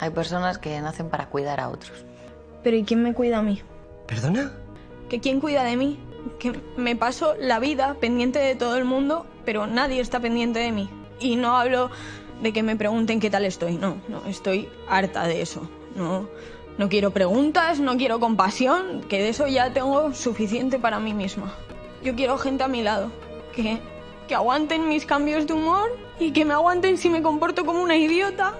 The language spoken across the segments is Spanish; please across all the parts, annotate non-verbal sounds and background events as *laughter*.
Hay personas que nacen para cuidar a otros. Pero ¿y quién me cuida a mí? ¿Perdona? ¿Que quién cuida de mí? Que me paso la vida pendiente de todo el mundo, pero nadie está pendiente de mí. Y no hablo de que me pregunten qué tal estoy, no, no, estoy harta de eso. No, no quiero preguntas, no quiero compasión, que de eso ya tengo suficiente para mí misma. Yo quiero gente a mi lado, que, que aguanten mis cambios de humor y que me aguanten si me comporto como una idiota.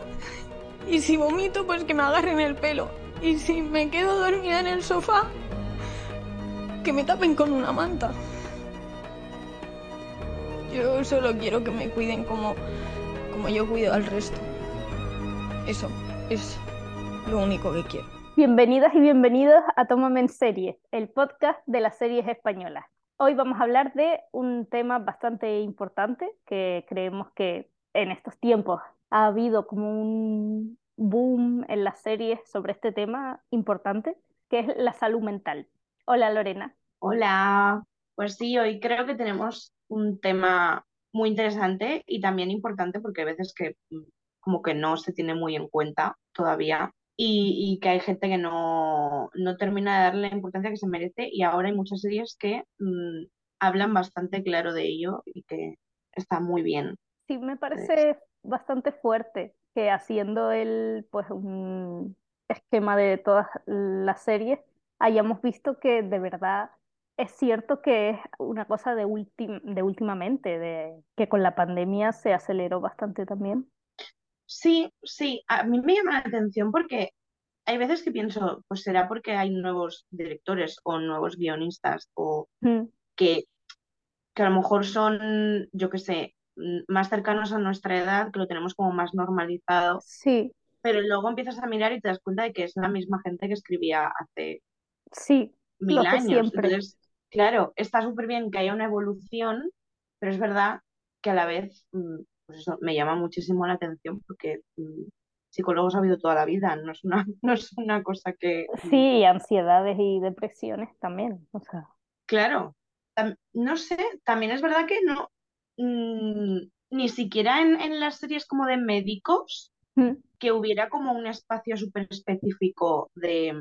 Y si vomito, pues que me agarren el pelo. Y si me quedo dormida en el sofá, que me tapen con una manta. Yo solo quiero que me cuiden como, como yo cuido al resto. Eso es lo único que quiero. Bienvenidas y bienvenidos a Tómame en Series, el podcast de las series españolas. Hoy vamos a hablar de un tema bastante importante que creemos que en estos tiempos ha habido como un boom en las series sobre este tema importante, que es la salud mental. Hola Lorena. Hola, pues sí, hoy creo que tenemos un tema muy interesante y también importante porque hay veces que mm, como que no se tiene muy en cuenta todavía y, y que hay gente que no, no, termina de darle la importancia que se merece y ahora hay muchas series que mmm, hablan bastante claro de ello y que está muy bien. Sí, me parece bastante fuerte que haciendo el, pues, un esquema de todas las series, hayamos visto que de verdad es cierto que es una cosa de, de últimamente, de que con la pandemia se aceleró bastante también. Sí, sí, a mí me llama la atención porque hay veces que pienso, pues será porque hay nuevos directores o nuevos guionistas o mm. que, que a lo mejor son, yo qué sé, más cercanos a nuestra edad, que lo tenemos como más normalizado. Sí. Pero luego empiezas a mirar y te das cuenta de que es la misma gente que escribía hace sí, mil años. Siempre. Entonces, claro, está súper bien que haya una evolución, pero es verdad que a la vez, pues eso, me llama muchísimo la atención porque psicólogos ha habido toda la vida, no es una, *laughs* no es una cosa que... Sí, ansiedades y depresiones también, o sea. Claro, no sé, también es verdad que no, mmm, ni siquiera en, en, las series como de médicos, mm. que hubiera como un espacio súper específico de,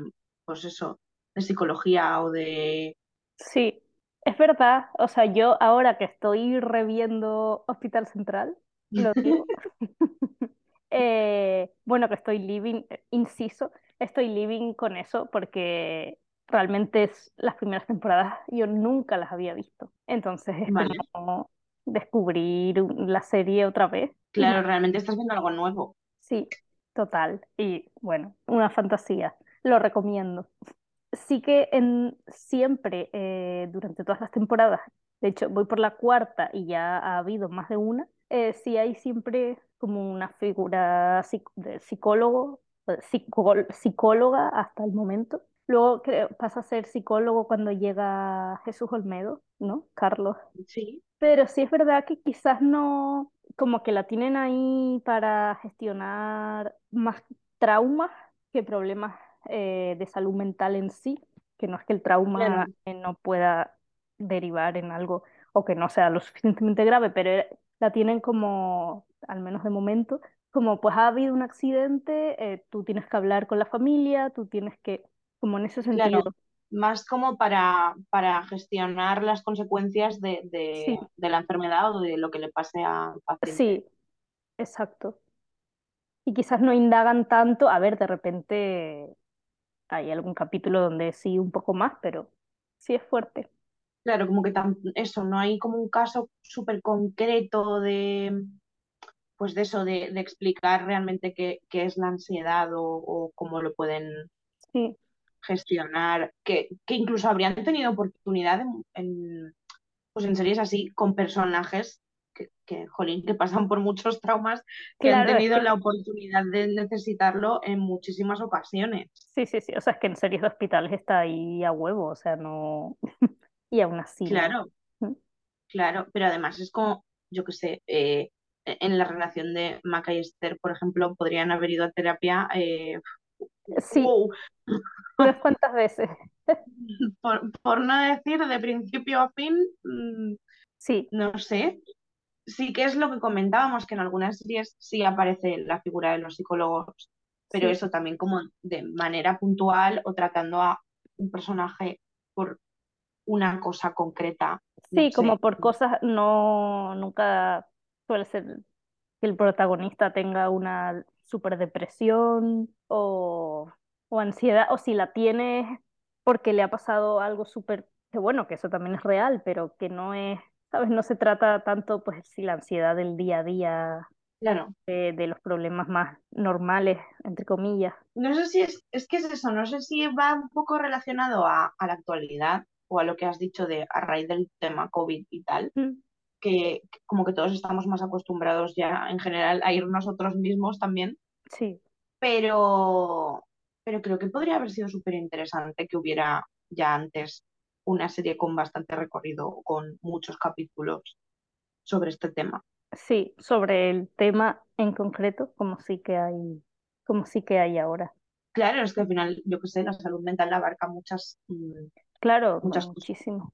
pues eso, de psicología o de... Sí, es verdad, o sea, yo ahora que estoy reviendo Hospital Central, lo digo. *laughs* *laughs* eh, bueno, que estoy living, inciso, estoy living con eso porque realmente es, las primeras temporadas yo nunca las había visto. Entonces es vale. como descubrir la serie otra vez. Claro, realmente estás viendo algo nuevo. Sí, total. Y bueno, una fantasía. Lo recomiendo. Sí que en, siempre, eh, durante todas las temporadas, de hecho voy por la cuarta y ya ha habido más de una, eh, sí hay siempre como una figura de psicólogo, psicóloga hasta el momento. Luego creo, pasa a ser psicólogo cuando llega Jesús Olmedo, ¿no? Carlos. Sí. Pero sí es verdad que quizás no, como que la tienen ahí para gestionar más traumas que problemas eh, de salud mental en sí, que no es que el trauma Claro. eh, no pueda derivar en algo o que no sea lo suficientemente grave, pero eh, la tienen como, al menos de momento, como pues ha habido un accidente, eh, tú tienes que hablar con la familia, tú tienes que, como en ese sentido. Claro, más como para, para gestionar las consecuencias de, de, Sí, de la enfermedad o de lo que le pase al paciente. sí, exacto. Y quizás no indagan tanto, a ver, de repente hay algún capítulo donde sí un poco más, pero sí es fuerte. Claro, como que tan, eso, no hay como un caso súper concreto de, pues de eso, de, de explicar realmente qué, qué es la ansiedad o, o cómo lo pueden Sí, gestionar, que, que incluso habrían tenido oportunidad en, en, pues en series así con personajes que, que, jolín, que pasan por muchos traumas, que han es tenido que la oportunidad de necesitarlo en muchísimas ocasiones. sí, sí, sí. O sea, es que en series de hospitales está ahí a huevo, o sea, no. *laughs* Y aún así. Claro, Mm. claro, pero además es como, yo qué sé, eh, en la relación de Maca y Esther, por ejemplo, podrían haber ido a terapia, eh, Sí, wow, unas cuantas veces. *laughs* por, por no decir de principio a fin, mm, Sí, no sé. Sí que es lo que comentábamos, que en algunas series sí aparece la figura de los psicólogos pero Sí. eso también como de manera puntual o tratando a un personaje por una cosa concreta. no Sí, como sé. por cosas, no, nunca suele ser que el protagonista tenga una super depresión o, o ansiedad, o si la tiene porque le ha pasado algo súper, que bueno, que eso también es real, pero que no es, ¿sabes? No se trata tanto, pues, si la ansiedad del día a día, Claro. de, de los problemas más normales, entre comillas. No sé si es, es que es eso, no sé si va un poco relacionado a, a la actualidad o a lo que has dicho de a raíz del tema COVID y tal, Mm, que, que como que todos estamos más acostumbrados ya en general a ir nosotros mismos también, Sí, pero, pero creo que podría haber sido súper interesante que hubiera ya antes una serie con bastante recorrido, con muchos capítulos sobre este tema. sí, sobre el tema en concreto, como sí que hay, como sí que hay ahora. Claro, es que al final, yo qué sé, la salud mental abarca muchas, mm, Claro, muchas muchísimo.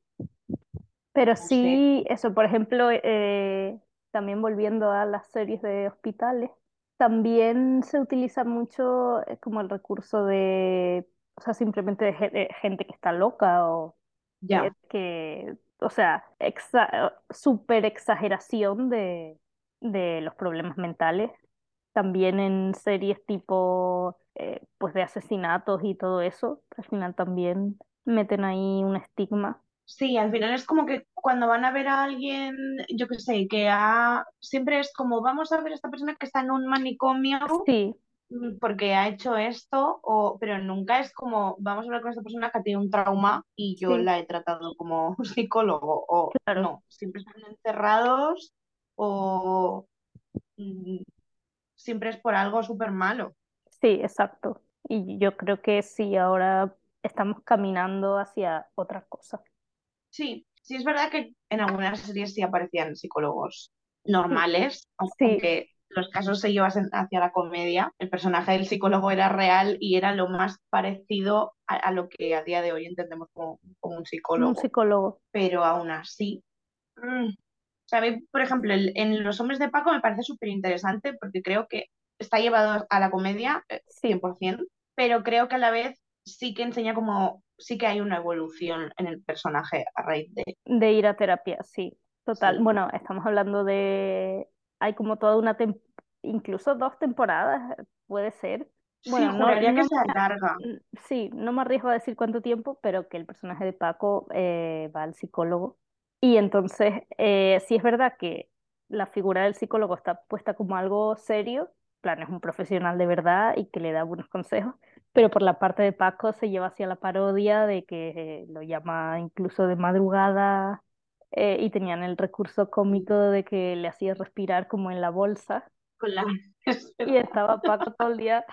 Pero sí, eso, por ejemplo, eh, también volviendo a las series de hospitales, también se utiliza mucho eh, como el recurso de, o sea, simplemente de, ge- de gente que está loca o Ya, eh, que, o sea, exa super exageración de, de los problemas mentales. También en series tipo, eh, pues de asesinatos y todo eso, al final también meten ahí un estigma. Sí, al final es como que cuando van a ver a alguien, yo qué sé, que ha, siempre es como vamos a ver a esta persona que está en un manicomio Sí, mm, porque ha hecho esto, o, pero nunca es como vamos a hablar con esta persona que ha tenido un trauma y yo sí, la he tratado como *laughs* psicólogo, o claro, no, siempre están encerrados o mm, siempre es por algo súper malo. sí, exacto. Y yo creo que sí, ahora estamos caminando hacia otra cosa. Sí, sí es verdad que en algunas series sí aparecían psicólogos normales, sí, aunque los casos se llevasen hacia la comedia. El personaje del psicólogo era real y era lo más parecido a, a lo que a día de hoy entendemos como, como un como un psicólogo. psicólogo. Pero aún así, mm, o sea, a mí, por ejemplo, el- en Los Hombres de Paco me parece súper interesante porque creo que está llevado a la comedia eh, Sí, 100%, pero creo que a la vez sí que enseña como, sí que hay una evolución en el personaje a raíz de... de ir a terapia, sí, total. Sí. Bueno, estamos hablando de, hay como toda una, tem- incluso dos temporadas, puede ser. Sí, Bueno, no, juraría que no se alarga. Mm, Sí, no me arriesgo a decir cuánto tiempo, pero que el personaje de Paco eh, va al psicólogo. Y entonces, eh, sí es verdad que la figura del psicólogo está puesta como algo serio, plan, es un profesional de verdad y que le da buenos consejos, pero por la parte de Paco se lleva hacia la parodia de que eh, lo llama incluso de madrugada eh, y tenían el recurso cómico de que le hacía respirar como en la bolsa. Con la... es *laughs* Y estaba Paco todo el día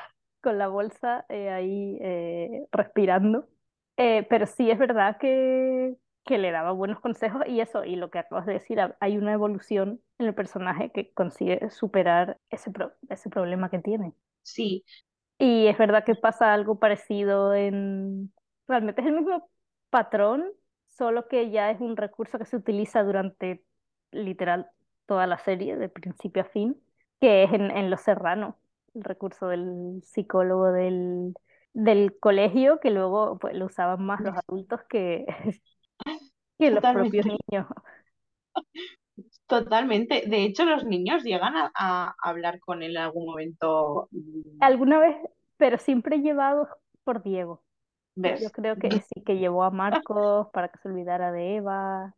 con la bolsa eh, ahí eh, respirando. Pero sí es verdad que, que le daba buenos consejos y eso, y lo que acabas de decir, ha- hay una evolución en el personaje que consigue superar ese, pro- ese problema que tiene. Sí, Y es verdad que pasa algo parecido en... Realmente es el mismo patrón, solo que ya es un recurso que se utiliza durante literal toda la serie, de principio a fin, que es en, en Los Serranos, el recurso del psicólogo del, del colegio, que luego pues, lo usaban más los adultos que, *laughs* que los propios niños. Totalmente. De hecho, los niños llegan a, a hablar con él en algún momento. mm, Alguna vez, pero siempre llevados por Diego. Yo creo que sí, que llevó a Marcos para que se olvidara de Eva.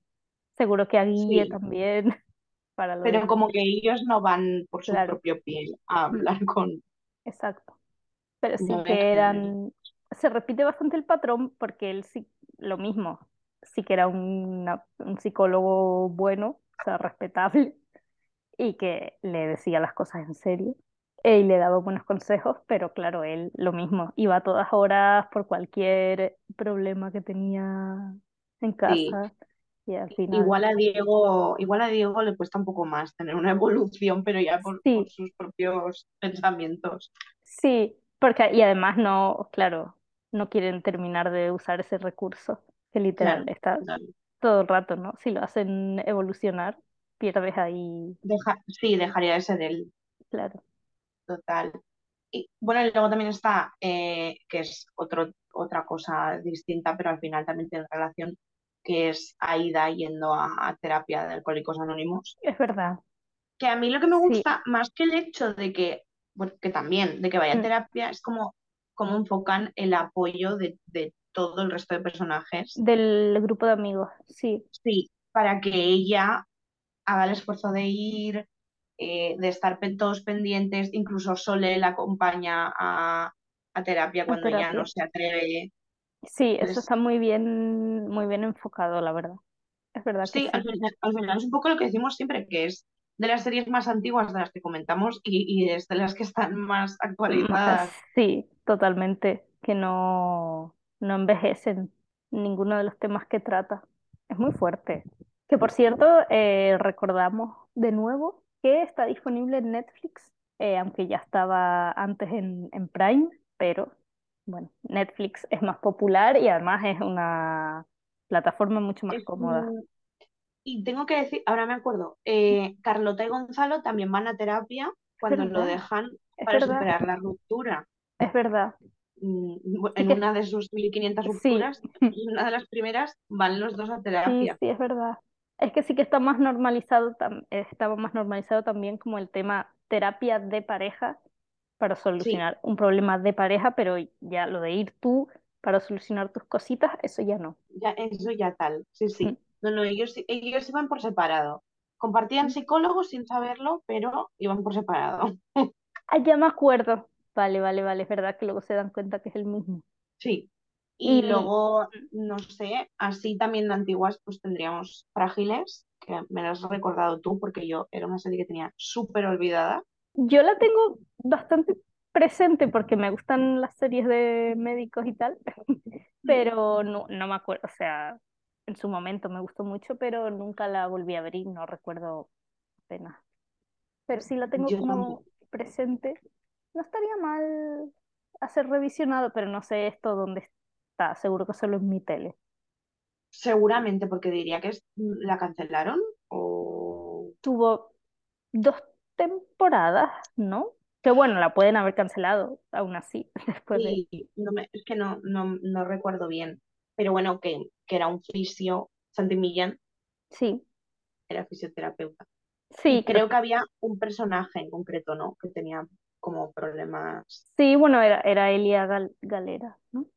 Seguro que a Guille Sí, también, *laughs* para pero como que ellos no van por su Claro, propio pie a hablar con... exacto. Pero sí que eran... Se repite bastante el patrón porque él sí, lo mismo, sí que era una- un psicólogo bueno, o sea, respetable, y que le decía las cosas en serio eh, y le daba buenos consejos, pero claro, él lo mismo, iba a todas horas por cualquier problema que tenía en Sí. casa y al final... Igual a Diego, igual a Diego le cuesta un poco más tener una *laughs* evolución, pero ya por, sus propios pensamientos. Sí, porque y además no, claro, no quieren terminar de usar ese recurso, que literal Claro, está claro. Todo el rato, ¿no? Si lo hacen evolucionar, pierdes ahí, Deja, sí, dejaría de ser él, claro. total. Y bueno, y luego también está, eh, que es otro, otra cosa distinta, pero al final también tiene relación, que es Aida yendo a, a terapia de Alcohólicos Anónimos. Es verdad. Que a mí lo que me Sí. gusta, más que el hecho de que, bueno, que también, de que vaya a Mm. terapia, es como, como enfocan el apoyo de, de todo el resto de personajes. Del grupo de amigos, sí. Sí, para que ella haga el esfuerzo de ir, eh, de estar todos pendientes, incluso Sole la acompaña a, a terapia cuando ella terapia. no se atreve. Sí, eso está muy bien, muy bien enfocado, la verdad. Es verdad que sí, sí. al final, al final es un poco lo que decimos siempre, que es de las series más antiguas de las que comentamos y, y es de las que están más actualizadas. Sí, totalmente. Que no, no envejecen ninguno de los temas que trata. Es muy fuerte. Que por cierto, eh, recordamos de nuevo que está disponible en Netflix, eh, aunque ya estaba antes en, en Prime, pero bueno, Netflix es más popular y además es una plataforma mucho más cómoda. Y tengo que decir, ahora me acuerdo, eh, Carlota y Gonzalo también van a terapia cuando lo dejan es para verdad, superar la ruptura. es verdad. Mm, Sí En una de sus 1500 sí, rupturas, *laughs* en una de las primeras, van los dos a sí, terapia. sí, es verdad. Es que sí que está más normalizado, estaba más normalizado también como el tema terapia de pareja para Sí, solucionar un problema de pareja, pero ya lo de ir tú para solucionar tus cositas, eso ya no. ya, eso ya tal. Sí, sí. No, no, ellos, ellos iban por separado. Compartían psicólogos sin saberlo, pero iban por separado. *laughs* Ah, ya me acuerdo. Vale, vale, vale, es verdad que luego se dan cuenta que es el mismo. Sí. Y Y luego, no sé, así también de antiguas, pues tendríamos Frágiles, que me lo has recordado tú, porque yo era una serie que tenía súper olvidada. yo la tengo bastante presente porque me gustan las series de médicos y tal, *laughs* pero no, no me acuerdo, o sea, en su momento me gustó mucho, pero nunca la volví a ver y no recuerdo apenas. Pero sí la tengo Yo como presente. No estaría mal hacer revisionado, pero no sé esto dónde está, seguro que solo en mi tele. Seguramente, porque diría que es- la cancelaron o... Tuvo dos temporadas, ¿no? Que bueno, la pueden haber cancelado, aún así, *laughs* después de... Sí, no me- es que no, no, no recuerdo bien. Pero bueno, que, que era un fisio, Santi Millán Sí, era fisioterapeuta. sí, Y creo creo que había un personaje en concreto, ¿no? Que tenía como problemas. Sí, bueno, era, era Elia Gal- Galera, ¿no?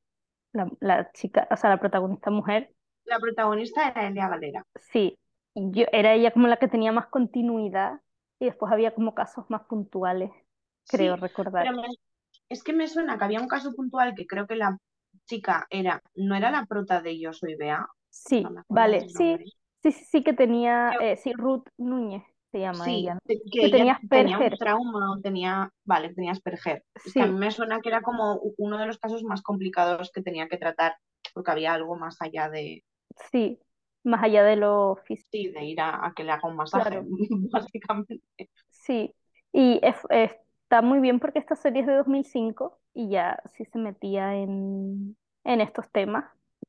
La, la chica, o sea, la protagonista mujer. La protagonista era Elia Galera. Sí, yo, era ella como la que tenía más continuidad y después había como casos más puntuales, creo Sí, recordar. pero me- es que me suena que había un caso puntual que creo que la chica era, no era la prota de Yo soy Bea, Sí, no vale, sí, sí, sí, sí que tenía, eh, sí, Ruth Núñez se llama Sí, ella, que Que tenía un trauma tenía, vale, tenía Asperger. Es que a mí me suena que era como uno de los casos más complicados que tenía que tratar, porque había algo más allá de, sí, más allá de lo físico, sí, de ir a, a que le haga un masaje, claro. *laughs* básicamente. Sí, y es- está muy bien porque esta serie es de 2005 y ya sí se metía en, en estos temas,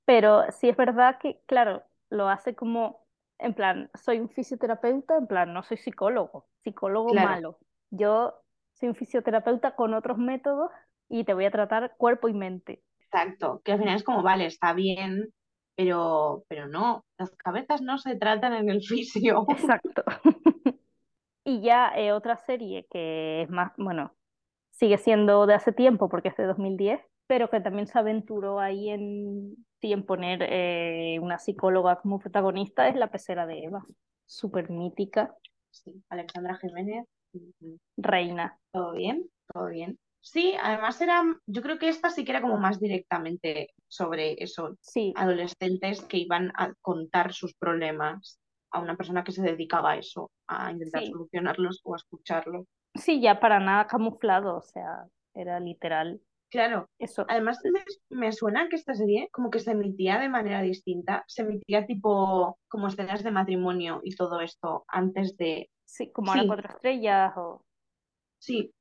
pero sí es verdad que, claro, lo hace como, en plan, soy un fisioterapeuta, en plan, no soy psicólogo, psicólogo Claro, malo. Yo soy un fisioterapeuta con otros métodos y te voy a tratar cuerpo y mente. exacto. Que al final es como, vale, está bien, pero, pero no, las cabezas no se tratan en el *laughs* fisio. Exacto. *laughs* Y ya eh, otra serie que es más, bueno, sigue siendo de hace tiempo porque es de 2010, pero que también se aventuró ahí en, en poner eh, una psicóloga como protagonista, es La pecera de Eva, súper mítica, Sí, Alexandra Jiménez, reina. todo bien, todo bien. Sí, además era, yo creo que esta sí que era como más directamente sobre eso, Sí, adolescentes que iban a contar sus problemas a una persona que se dedicaba a eso, a intentar sí, solucionarlos o a escucharlos. sí, ya para nada camuflado, o sea, era literal Claro, eso. además me, me suena que esta serie como que se emitía de manera distinta, se emitía tipo como escenas de matrimonio y todo esto antes de... Sí, como ahora Sí, cuatro estrellas o... sí,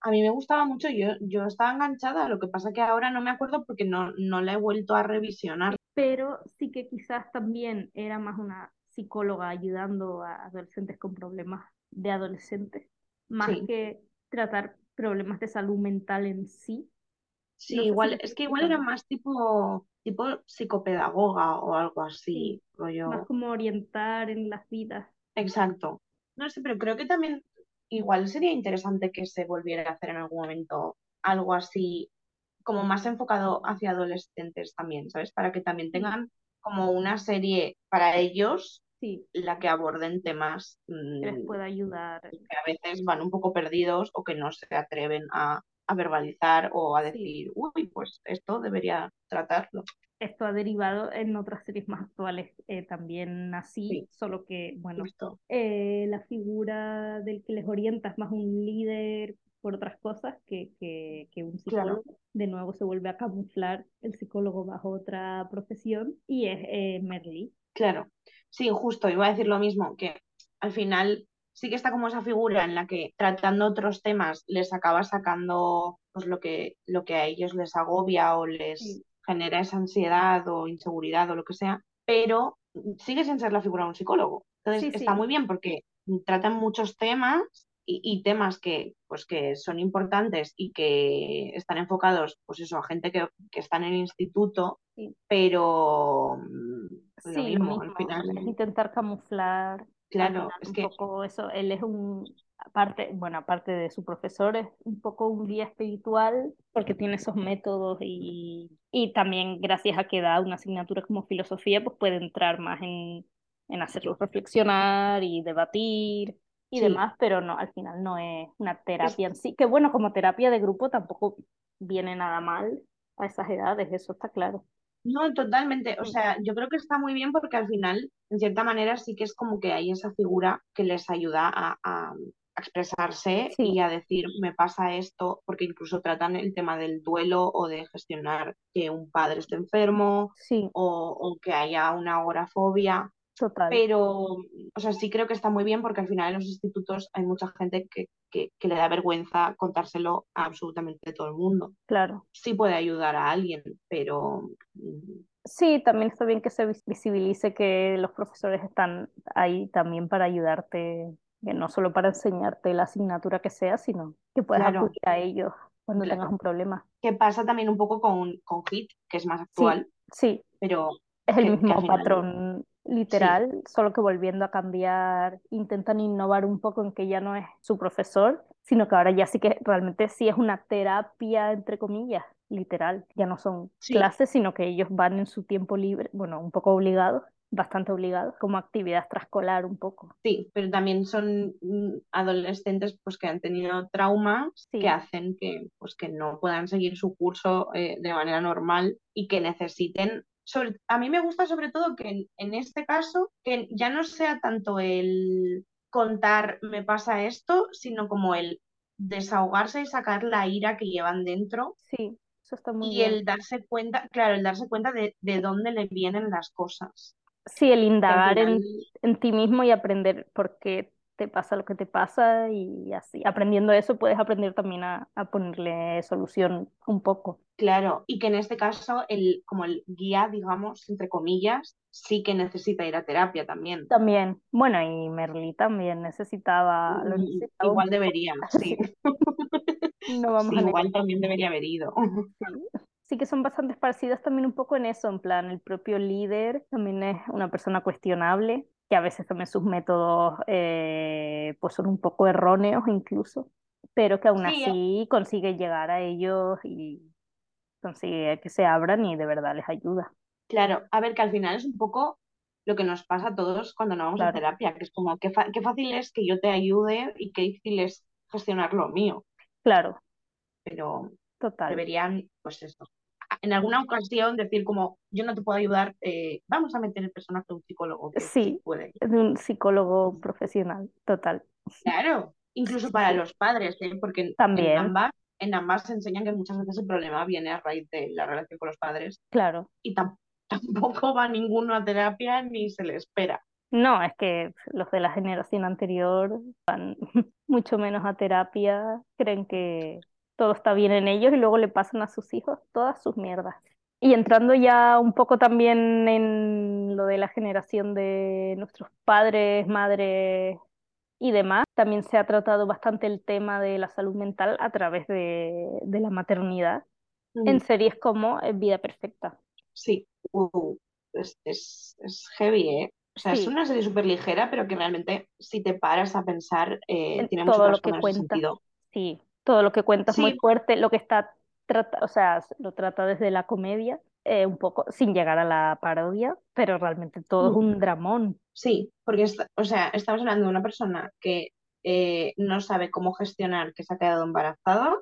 a mí me gustaba mucho, yo, yo estaba enganchada, lo que pasa que ahora no me acuerdo porque no, no la he vuelto a revisionar. Pero sí que quizás también era más una psicóloga ayudando a adolescentes con problemas de adolescentes, más Sí, que tratar problemas de salud mental en sí. Sí, No igual, es que igual era más tipo, tipo psicopedagoga o algo Sí, así, más rollo. como orientar en las vidas. Exacto. No sé, pero creo que también igual sería interesante que se volviera a hacer en algún momento algo así, como más enfocado hacia adolescentes también, ¿sabes? Para que también tengan como una serie para ellos, sí, la que aborden temas que les mm, pueda ayudar. que a veces van un poco perdidos o que no se atreven a, a verbalizar o a Sí, decir, uy, pues esto debería tratarlo. esto ha derivado en otras series más actuales eh, también así, Sí, solo que, bueno, eh, la figura del que les orienta es más un líder por otras cosas que, que, que un Claro, psicólogo. De nuevo se vuelve a camuflar el psicólogo bajo otra profesión y es eh, Merly. claro. Sí, justo, iba a decir lo mismo, que al final sí que está como esa figura en la que tratando otros temas les acaba sacando pues lo que, lo que a ellos les agobia o les Sí, genera esa ansiedad o inseguridad o lo que sea, pero sigue sin ser la figura de un psicólogo. Entonces sí, está sí, muy bien porque tratan muchos temas y, y temas que, pues, que son importantes y que están enfocados pues eso, a gente que, que está en el instituto, sí. pero mm, lo Sí, lo mismo, al final, intentar camuflar claro, es un que, poco eso. Él es un, aparte, bueno, aparte de su profesor, es un poco un guía espiritual porque tiene esos métodos y, y también gracias a que da una asignatura como filosofía, pues puede entrar más en, en hacerlos reflexionar y debatir y sí, demás, pero no, al final no es una terapia en sí, que bueno, como terapia de grupo tampoco viene nada mal a esas edades, eso está claro. No, totalmente, o Mm, sea, yo creo que está muy bien porque al final, en cierta manera, sí que es como que hay esa figura que les ayuda a, a expresarse Sí, y a decir, me pasa esto, porque incluso tratan el tema del duelo o de gestionar que un padre esté enfermo sí. o, o que haya una agorafobia. Total, Pero, o sea, sí creo que está muy bien porque al final en los institutos hay mucha gente que, que, que le da vergüenza contárselo a absolutamente todo el mundo. claro. Sí puede ayudar a alguien, pero mm, Sí, también está bien que se vis- visibilice que los profesores están ahí también para ayudarte, que no solo para enseñarte la asignatura que sea, sino que puedas claro, acudir a ellos cuando tengas un problema. Que pasa también un poco con, con HIT, que es más Sí, actual, sí, pero es el que, mismo patrón sí, literal, solo que volviendo a cambiar, intentan innovar un poco en que ya no es su profesor, sino que ahora ya sí que realmente sí es una terapia, entre comillas, literal. Ya no son sí, clases, sino que ellos van en su tiempo libre, bueno, un poco obligados, bastante obligados, como actividad extraescolar un poco. sí, pero también son mm, adolescentes pues que han tenido traumas que hacen que pues que no puedan seguir su curso eh, de manera normal y que necesiten sobre, a mí me gusta sobre todo que en, en este caso que ya no sea tanto el contar me pasa esto, sino como el desahogarse y sacar la ira que llevan dentro sí, eso está muy y bien. el darse cuenta, claro, el darse cuenta de, de dónde le vienen las cosas, Sí, el indagar final en, en ti mismo y aprender por qué te pasa lo que te pasa y así. Aprendiendo eso puedes aprender también a, a ponerle solución un poco. Claro, y que en este caso el, como el guía, digamos, entre comillas, sí que necesita ir a terapia también. También, bueno, y Merlí también necesitaba, lo Mm, necesitaba Igual debería, *laughs* Sí, no *laughs* vamos Sí, a igual también debería haber ido. Sí. Sí que son bastante parecidas también un poco en eso, en plan, el propio líder también es una persona cuestionable, que a veces también sus métodos eh, pues son un poco erróneos incluso, pero que aún Sí, así consigue llegar a ellos y consigue que se abran y de verdad les ayuda. claro. A ver, que al final es un poco lo que nos pasa a todos cuando no vamos a terapia, que es como, qué, fa- qué fácil es que yo te ayude y qué difícil es gestionar lo mío, claro, pero total. deberían, pues eso, en alguna ocasión decir como, yo no te puedo ayudar, eh, vamos a meter el personaje de un psicólogo que sí puede. de un psicólogo profesional, total. Claro, incluso para los padres, ¿eh? Porque en también, ambas, en ambas se enseñan que muchas veces el problema viene a raíz de la relación con los padres claro. y tam- *laughs* tampoco va ninguno a terapia ni se le espera. No, es que los de la generación anterior van *laughs* mucho menos a terapia, creen que todo está bien en ellos y luego le pasan a sus hijos todas sus mierdas. Y entrando ya un poco también en lo de la generación de nuestros padres, madres y demás, también se ha tratado bastante el tema de la salud mental a través de, de la maternidad en series como Vida Perfecta. Sí, uh, es, es, es, heavy, ¿eh? O sea, es una serie súper ligera, pero que realmente si te paras a pensar, eh, tiene todo mucho lo que cuenta. sentido. Sí, todo lo que cuenta es muy fuerte, lo que está, trata, o sea, lo trata desde la comedia, eh, un poco sin llegar a la parodia, pero realmente todo es mm. un dramón. Sí, porque, o sea, estamos hablando de una persona que eh, no sabe cómo gestionar que se ha quedado embarazada,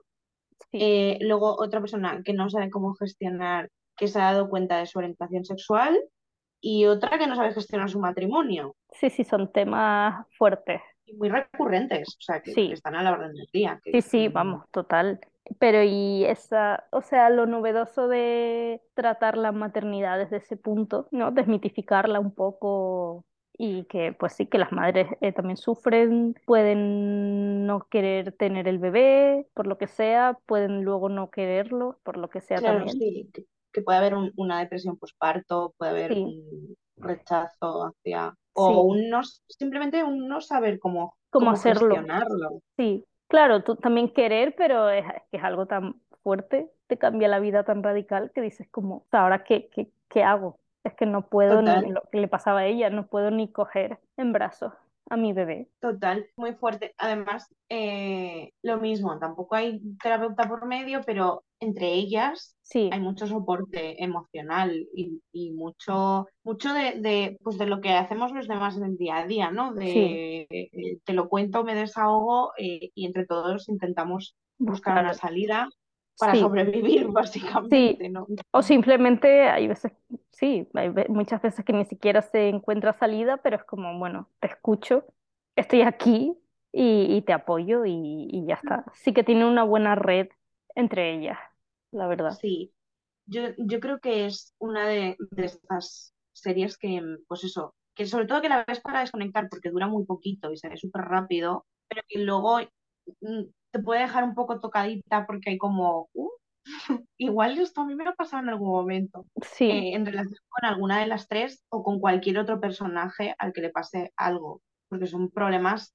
eh, luego otra persona que no sabe cómo gestionar que se ha dado cuenta de su orientación sexual y otra que no sabe gestionar su matrimonio. Sí, sí, son temas fuertes. Y muy recurrentes, o sea, que, están a la orden del día. sí, sí, vamos, total. Pero y esa, o sea, lo novedoso de tratar la maternidad desde ese punto, ¿no? Desmitificarla un poco y que pues sí, que las madres eh, también sufren, pueden no querer tener el bebé, por lo que sea, pueden luego no quererlo, por lo que sea también. Sí, que, puede haber una depresión postparto, puede haber un rechazo hacia... O un no, simplemente un no saber cómo, cómo, hacerlo. gestionarlo. Sí, Claro, tú también querer, pero es, que es algo tan fuerte, te cambia la vida tan radical que dices como, ¿ahora qué, qué, qué hago? Es que no puedo ni lo que le pasaba a ella, no puedo ni coger en brazos a mi bebé. Total, muy fuerte. Además, eh, lo mismo, tampoco hay terapeuta por medio, pero entre ellas sí. hay mucho soporte emocional y, y mucho, mucho de, de, pues de lo que hacemos los demás en el día a día, ¿no? De eh, te lo cuento, me desahogo eh, y entre todos intentamos buscar una salida para sobrevivir, *laughs* básicamente, ¿no? O simplemente hay veces, sí, hay muchas veces que ni siquiera se encuentra salida, pero es como, bueno, te escucho, estoy aquí y, te apoyo y, ya está. Sí que tiene una buena red entre ellas, la verdad. Sí, yo, yo creo que es una de, de estas series que, pues eso, que sobre todo que la ves para desconectar porque dura muy poquito y se ve súper rápido, pero que luego mm, te puede dejar un poco tocadita porque hay como, uh, *laughs* igual esto a mí me ha pasado en algún momento, sí. Eh, en relación con alguna de las tres o con cualquier otro personaje al que le pase algo, porque son problemas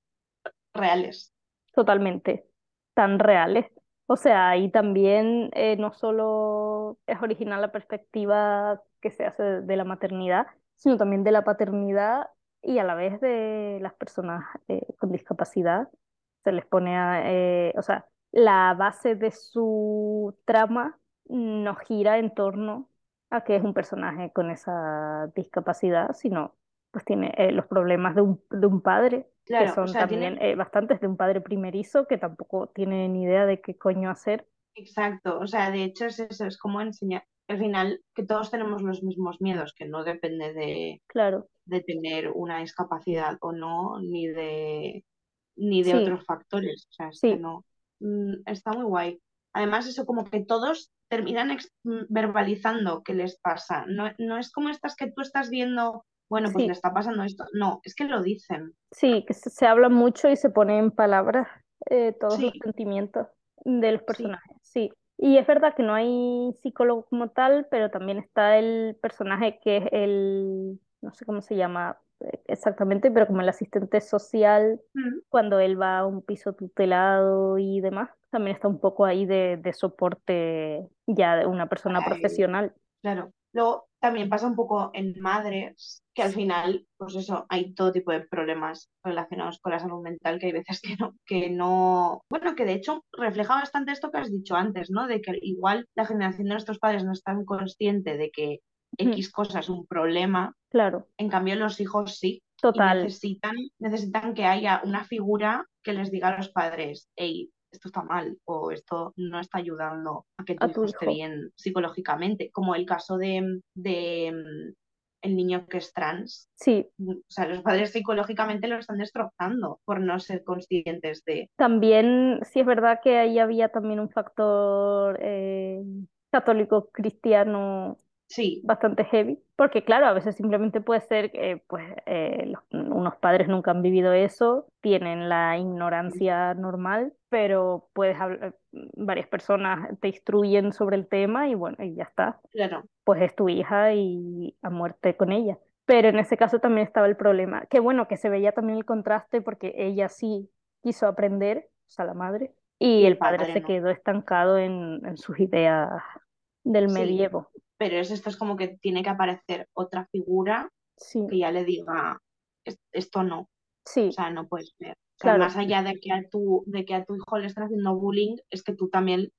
reales. Totalmente, tan reales. O sea, y también eh, no solo es original la perspectiva que se hace de la maternidad, sino también de la paternidad y a la vez de las personas eh, con discapacidad se les pone a, eh, o sea, la base de su trama no gira en torno a que es un personaje con esa discapacidad, sino pues tiene eh, los problemas de un, de un padre, que son también eh, bastantes de un padre primerizo que tampoco tiene ni idea de qué coño hacer. Exacto, o sea, de hecho es eso, es como enseñar, al final, que todos tenemos los mismos miedos, que no depende de, claro. de tener una discapacidad o no, ni de ni de otros factores. O sea, es que no. Mm, está muy guay. Además, eso como que todos terminan mm, verbalizando qué les pasa. No, no es como estas que tú estás viendo, bueno, pues le está pasando esto. No, es que lo dicen. Sí, que se, habla mucho y se pone en palabras eh, todos los sentimientos de los personajes. Sí. Y es verdad que no hay psicólogo como tal, pero también está el personaje que es el, no sé cómo se llama, exactamente, pero como el asistente social, mm. cuando él va a un piso tutelado y demás, también está un poco ahí de, de soporte ya de una persona profesional. Claro. Luego también pasa un poco en madres, que al final, pues eso, hay todo tipo de problemas relacionados con la salud mental, que hay veces que no, que no, bueno, que de hecho refleja bastante esto que has dicho antes, ¿no? De que igual la generación de nuestros padres no es tan consciente de que X cosa es un problema. Claro. En cambio, los hijos sí. Total. necesitan, necesitan que haya una figura que les diga a los padres, hey, esto está mal o esto no está ayudando a que tu, hijo, esté bien psicológicamente, como el caso de, de mm, el niño que es trans. Sí. O sea, los padres psicológicamente lo están destrozando por no ser conscientes de... También, sí es verdad que ahí había también un factor eh, católico cristiano Sí. Bastante heavy, porque claro, a veces simplemente puede ser que pues, eh, unos padres nunca han vivido eso, tienen la ignorancia normal, pero puedes hablar, varias personas te instruyen sobre el tema y bueno, y ya está. Claro. Pues es tu hija y a muerte con ella. Pero en ese caso también estaba el problema. Que bueno, que se veía también el contraste porque ella sí quiso aprender, o sea, la madre, y, Y el padre padre se no. quedó estancado en, en sus ideas del Sí. Pero es esto es como que tiene que aparecer otra figura Sí, que ya le diga, "Es- esto no, o sí, sea, no puedes. O sea, claro. más allá de que a tu, de que a tu hijo le están haciendo bullying, es que tú también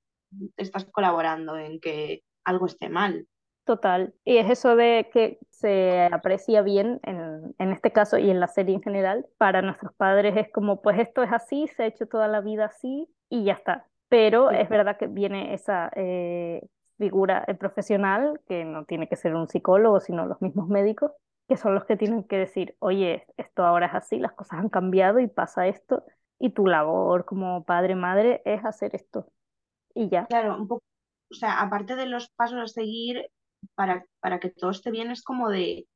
estás colaborando en que algo esté mal. Total. Y es eso de que se aprecia bien en, en este caso y en la serie en general. Para nuestros padres es como, pues esto es así, se ha hecho toda la vida así y ya está. Pero Sí. es verdad que viene esa eh, figura eh, profesional, que no tiene que ser un psicólogo, sino los mismos médicos, que son los que tienen que decir, oye, esto ahora es así, las cosas han cambiado y pasa esto, y tu labor como padre, madre es hacer esto. Y ya. Claro, un poco, o sea, aparte de los pasos a seguir para, para que todo esté bien, es como de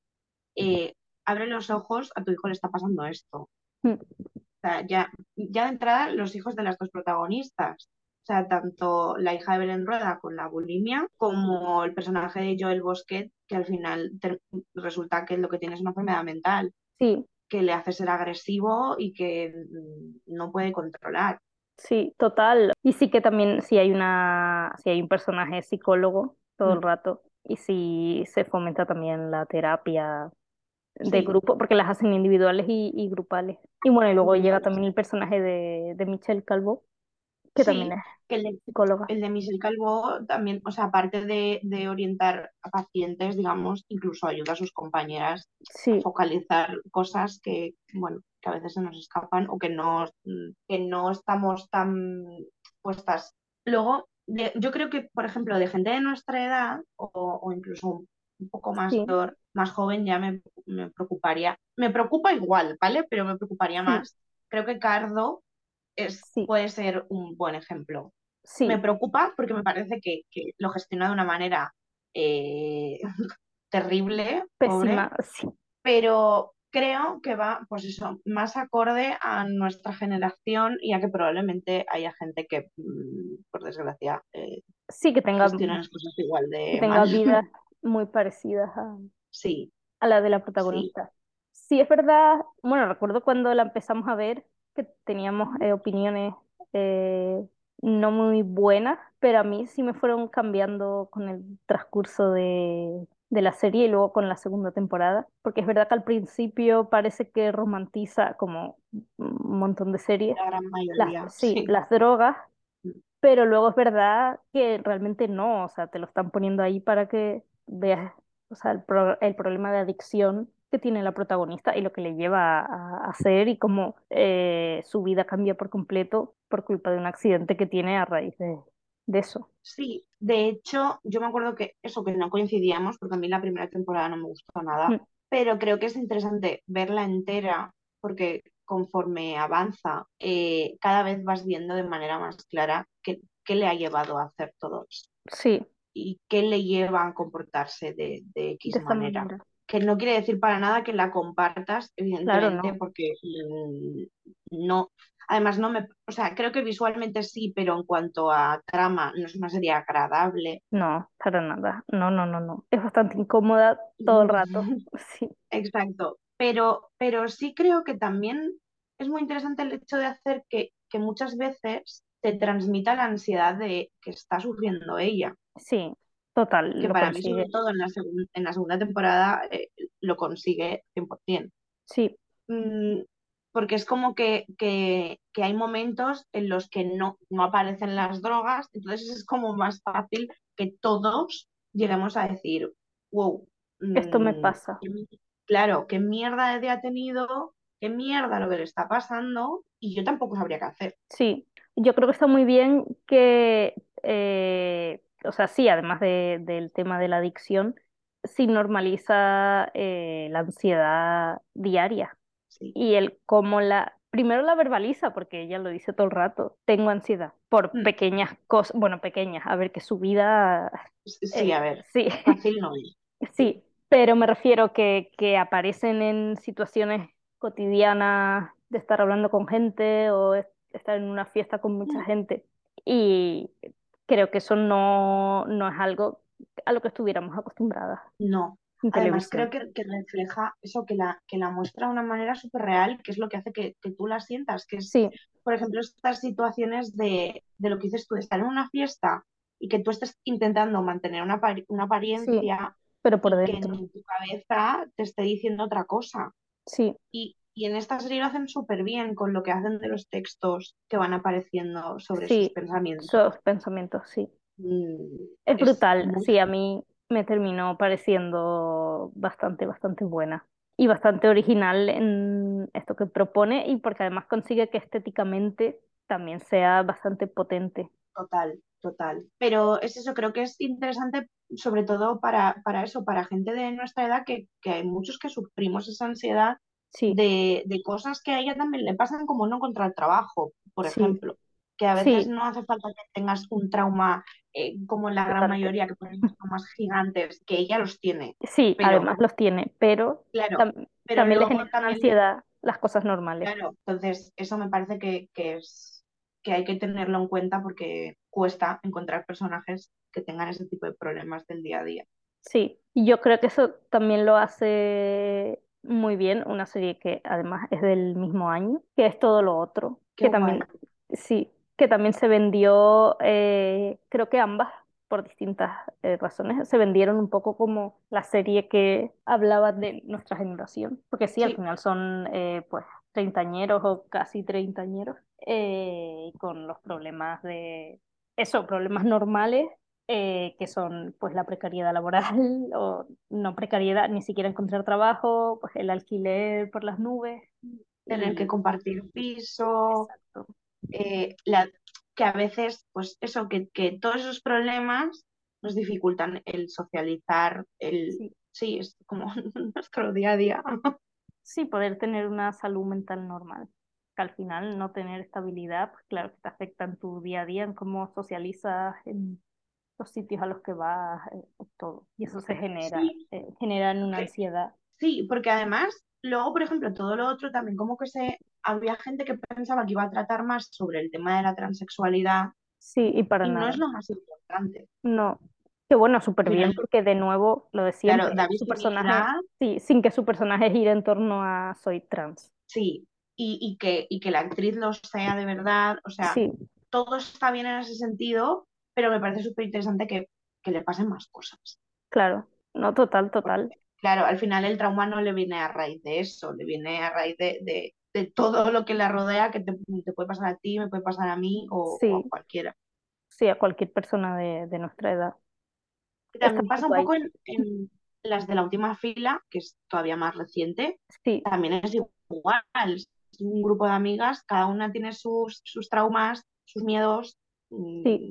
eh, abre los ojos, a tu hijo le está pasando esto. Mm. O sea, ya, ya de entrada, los hijos de las dos protagonistas. O sea, tanto la hija de Belén Rueda con la bulimia, como el personaje de Joel Bosquet, que al final resulta que lo que tiene es una enfermedad mental, Sí, que le hace ser agresivo y que mm, no puede controlar. Sí, total. Y sí que también si hay una, si hay un personaje psicólogo todo el Mm, rato y si se fomenta también la terapia de Sí, grupo, porque las hacen individuales y, y grupales. Y bueno, y luego llega también el personaje de, de Michelle Calvo, que también Sí, es que el de, psicóloga. el de Michel Calvo también, o sea, aparte de, de orientar a pacientes, digamos, incluso ayuda a sus compañeras a Sí, focalizar cosas que, bueno, que a veces se nos escapan o que no, que no estamos tan puestas. Luego, de- yo creo que, por ejemplo, de gente de nuestra edad o, o incluso un, poco más, sí, más joven, ya me, me preocuparía. Me preocupa igual, ¿vale? Pero me preocuparía más. Creo que Cardo es, sí, puede ser un buen ejemplo. Me preocupa porque me parece que, que lo gestiona de una manera eh, *laughs* terrible, pobre, pésima, sí, pero creo que va, pues eso, más acorde a nuestra generación y a que probablemente haya gente que, mm, por desgracia, eh, sí que tenga, gestiona las cosas igual que de tenga mal. *laughs* vidas muy parecidas a, Sí, a la de la sí, protagonista. Sí, es verdad, bueno, recuerdo cuando la empezamos a ver que teníamos eh, opiniones eh, no muy buenas, pero a mí sí me fueron cambiando con el transcurso de, de la serie y luego con la segunda temporada, porque es verdad que al principio parece que romantiza como un montón de series, la gran las, mayoría, sí, sí. las drogas, pero luego es verdad que realmente no, o sea, te lo están poniendo ahí para que veas, o sea, el, pro- el problema de adicción que tiene la protagonista y lo que le lleva a, hacer y cómo eh, su vida cambia por completo por culpa de un accidente que tiene a raíz de, de eso. Sí, de hecho, yo me acuerdo que eso, que no coincidíamos, porque a mí la primera temporada no me gustó nada, Mm, pero creo que es interesante verla entera, porque conforme avanza, eh, cada vez vas viendo de manera más clara qué, qué le ha llevado a hacer todo esto Sí, y qué le lleva a comportarse de, de X de manera. manera. Que no quiere decir para nada que la compartas, Claro, evidentemente, no. porque mm, no, además no me, o sea, creo que visualmente sí, pero en cuanto a trama, no es una serie agradable. No, para nada. No, no, no, no. Es bastante incómoda todo el rato. *laughs* Sí, Exacto, pero, pero sí creo que también es muy interesante el hecho de hacer que, que muchas veces te transmita la ansiedad de que está sufriendo ella, sí, total, que para mí sobre todo en la, en la segunda temporada eh, lo consigue 100%. Sí, Mm, porque es como que, que, que hay momentos en los que no, no aparecen las drogas, entonces es como más fácil que todos lleguemos a decir, wow, esto me mm, pasa. claro, qué mierda de ha tenido, qué mierda lo que le está pasando, y yo tampoco sabría qué hacer. Sí, yo creo que está muy bien que, eh, o sea, sí, además de- del tema de la adicción, sí normaliza eh, la ansiedad diaria Sí. y el cómo la, primero la verbaliza, porque ella lo dice todo el rato, tengo ansiedad por Mm, pequeñas cosas, bueno, pequeñas, a ver que su vida, Sí, eh, a ver, sí, *laughs* fácil no es. *laughs* sí, pero me refiero que, que aparecen en situaciones cotidianas de estar hablando con gente o es- estar en una fiesta con mucha Mm, gente. Y creo que eso no, no es algo a lo que estuviéramos acostumbradas. No. Además, creo que, que refleja eso, que la, que la muestra de una manera súper real, que es lo que hace que, que tú la sientas, que es, Sí, por ejemplo, estas situaciones de, de lo que dices tú, de estar en una fiesta y que tú estés intentando mantener una, una sí, apariencia pero por y que dentro. en tu cabeza te esté diciendo otra cosa. Sí, Y, y en esta serie lo hacen súper bien con lo que hacen de los textos que van apareciendo sobre sus pensamientos. esos pensamientos, sí. Mm, Es es brutal, muy sí, a mí me terminó pareciendo bastante, bastante buena y bastante original en esto que propone y porque además consigue que estéticamente también sea bastante potente. Total, total. Pero es eso, creo que es interesante sobre todo para, para eso, para gente de nuestra edad, que, que hay muchos que sufrimos esa ansiedad Sí, de, de cosas que a ella también le pasan como no contra el trabajo, por sí, ejemplo, que a veces sí, no hace falta que tengas un trauma eh, como en la gran mayoría, que ponen traumas gigantes, que ella los tiene, Sí, pero además los tiene, pero claro, tam- pero también le generan ansiedad las cosas normales. Claro, entonces eso me parece que, que es que hay que tenerlo en cuenta porque cuesta encontrar personajes que tengan ese tipo de problemas del día a día. Sí, yo creo que eso también lo hace muy bien una serie que además es del mismo año, que es Todo lo Otro, Qué que guay. también, sí, que también se vendió, eh, creo que ambas, por distintas eh, razones, se vendieron un poco como la serie que hablaba de nuestra generación, porque sí, al final son eh, pues treintañeros o casi treintañeros, eh, con los problemas de, eso, problemas normales eh, que son pues la precariedad laboral *laughs* o no precariedad, ni siquiera encontrar trabajo, pues el alquiler por las nubes tener que compartir piso, exacto. eh, la- que a veces, pues eso, que, que todos esos problemas nos dificultan el socializar, el... Sí, Sí, es como *laughs* nuestro día a día. *laughs* sí, poder tener una salud mental normal. Que al final no tener estabilidad, pues claro que te afecta en tu día a día, en cómo socializas, en los sitios a los que vas, eh, todo. Y eso se genera, Sí, eh, genera en una ansiedad. Sí, porque además, luego, por ejemplo, todo lo otro también como que se había gente que pensaba que iba a tratar más sobre el tema de la transexualidad Sí, y para y no es nada. lo más importante. No, que bueno, súper bien porque de nuevo, lo de claro, su personaje, sí, sin que su personaje gire en torno a soy trans. sí, y, y que, y que la actriz lo sea de verdad, o sea, Sí, todo está bien en ese sentido, pero me parece súper interesante que, que le pasen más cosas. claro, no, total, Porque, total, claro, al final el trauma no le viene a raíz de eso, le viene a raíz de, de, de todo lo que la rodea, que te, te puede pasar a ti, me puede pasar a mí o, o a sí, cualquiera. sí, a cualquier persona de, de nuestra edad. También pasa un poco en, en las de la última fila, que es todavía más reciente, Sí, también es igual. Es un grupo de amigas, cada una tiene sus, sus traumas, sus miedos. sí.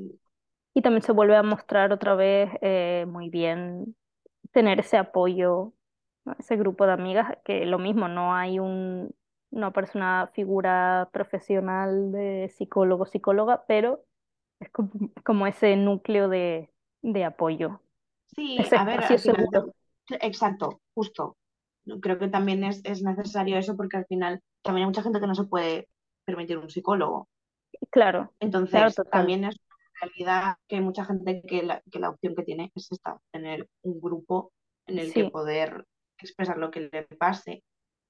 Y también se vuelve a mostrar otra vez eh, muy bien tener ese apoyo, ¿no? Ese grupo de amigas, que lo mismo, no hay un, no aparece una figura profesional de psicólogo, psicóloga, pero es como, como ese núcleo de, de apoyo, Sí, ese a ver, final, exacto, justo. Creo que también es, es necesario eso porque al final también hay mucha gente que no se puede permitir un psicólogo. Claro, Entonces, también es realidad que hay mucha gente que la, que la opción que tiene es esta, tener un grupo en el que Sí, poder expresar lo que le pase.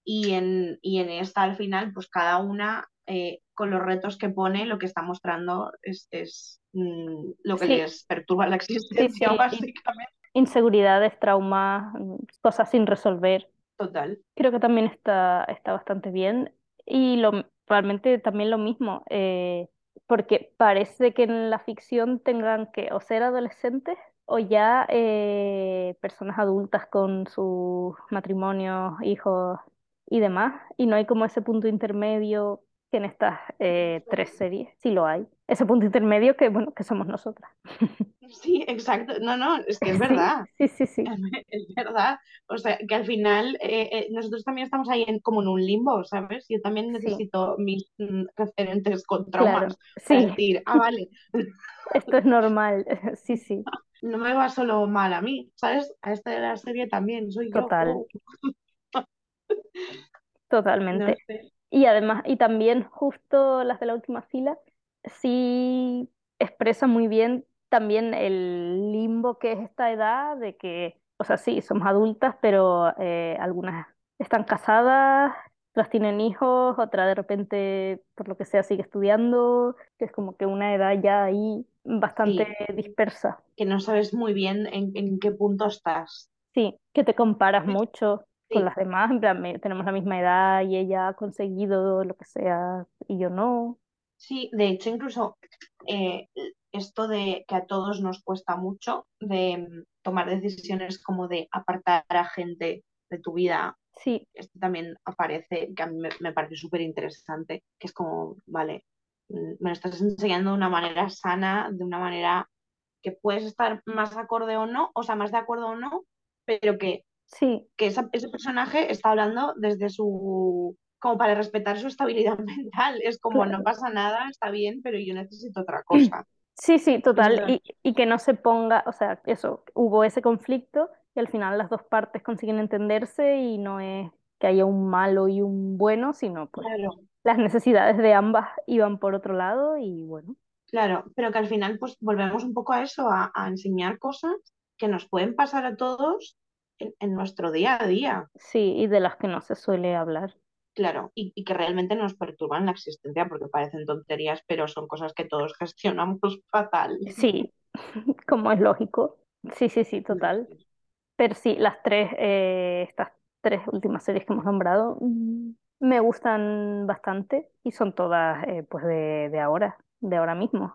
Y en, y en esta, al final, pues cada una, eh, con los retos que pone, lo que está mostrando es, es mm, lo que sí, les perturba la existencia, sí. básicamente. Inseguridades, traumas, cosas sin resolver. Total. Creo que también está, está bastante bien. Y lo, realmente también lo mismo, eh, porque parece que en la ficción tengan que o ser adolescentes o ya eh, personas adultas con sus matrimonios, hijos y demás. Y no hay como ese punto intermedio que en estas eh, tres series sí lo hay. Ese punto intermedio que, bueno, que somos nosotras. *laughs* Sí, exacto. No, no, es que es *laughs* verdad. sí, sí, sí. Es verdad. O sea, que al final eh, eh, nosotros también estamos ahí en, como en un limbo, ¿sabes? Yo también Sí, necesito mis mm, referentes con traumas Sí, decir, ah, vale, *laughs* esto es normal. *laughs* Sí, sí, no me va solo mal a mí, ¿sabes? A esta de la serie también soy yo. total. Oh, no Totalmente. sé. Y además, y también justo las de la última fila, sí expresa muy bien también el limbo que es esta edad, de que o sea, sí, somos adultas, pero eh, algunas están casadas, otras tienen hijos, otra de repente, por lo que sea, sigue estudiando, que es como que una edad ya ahí bastante Sí, dispersa. que no sabes muy bien en, en qué punto estás. Sí, que te comparas mucho con las demás, en plan, tenemos la misma edad y ella ha conseguido lo que sea y yo no. sí, de hecho, incluso eh, esto de que a todos nos cuesta mucho de mm, tomar decisiones como de apartar a gente de tu vida, Sí, esto también aparece, que a mí me, me parece súper interesante, que es como, vale, mm, me lo estás enseñando de una manera sana, de una manera que puedes estar más acorde o no, o sea, más de acuerdo o no, pero que sí, que esa- ese personaje está hablando desde su, como para respetar su estabilidad *laughs* mental. Es como, no pasa nada, está bien, pero yo necesito otra *clears throat* cosa. Sí, sí, total. Y, y que no se ponga, o sea, eso, hubo ese conflicto y al final las dos partes consiguen entenderse y no es que haya un malo y un bueno, sino pues claro, las necesidades de ambas iban por otro lado y bueno, claro, pero que al final pues volvemos un poco a eso, a, a enseñar cosas que nos pueden pasar a todos en, en nuestro día a día, sí, y de las que no se suele hablar. Claro, y, y que realmente nos perturban la existencia porque parecen tonterías, pero son cosas que todos *laughs* gestionamos fatal. Sí, *laughs* como es lógico. Sí, sí, sí, total. Pero sí, las tres, eh, estas tres últimas series que hemos nombrado mm, me gustan bastante y son todas eh, pues de, de ahora, de ahora mismo.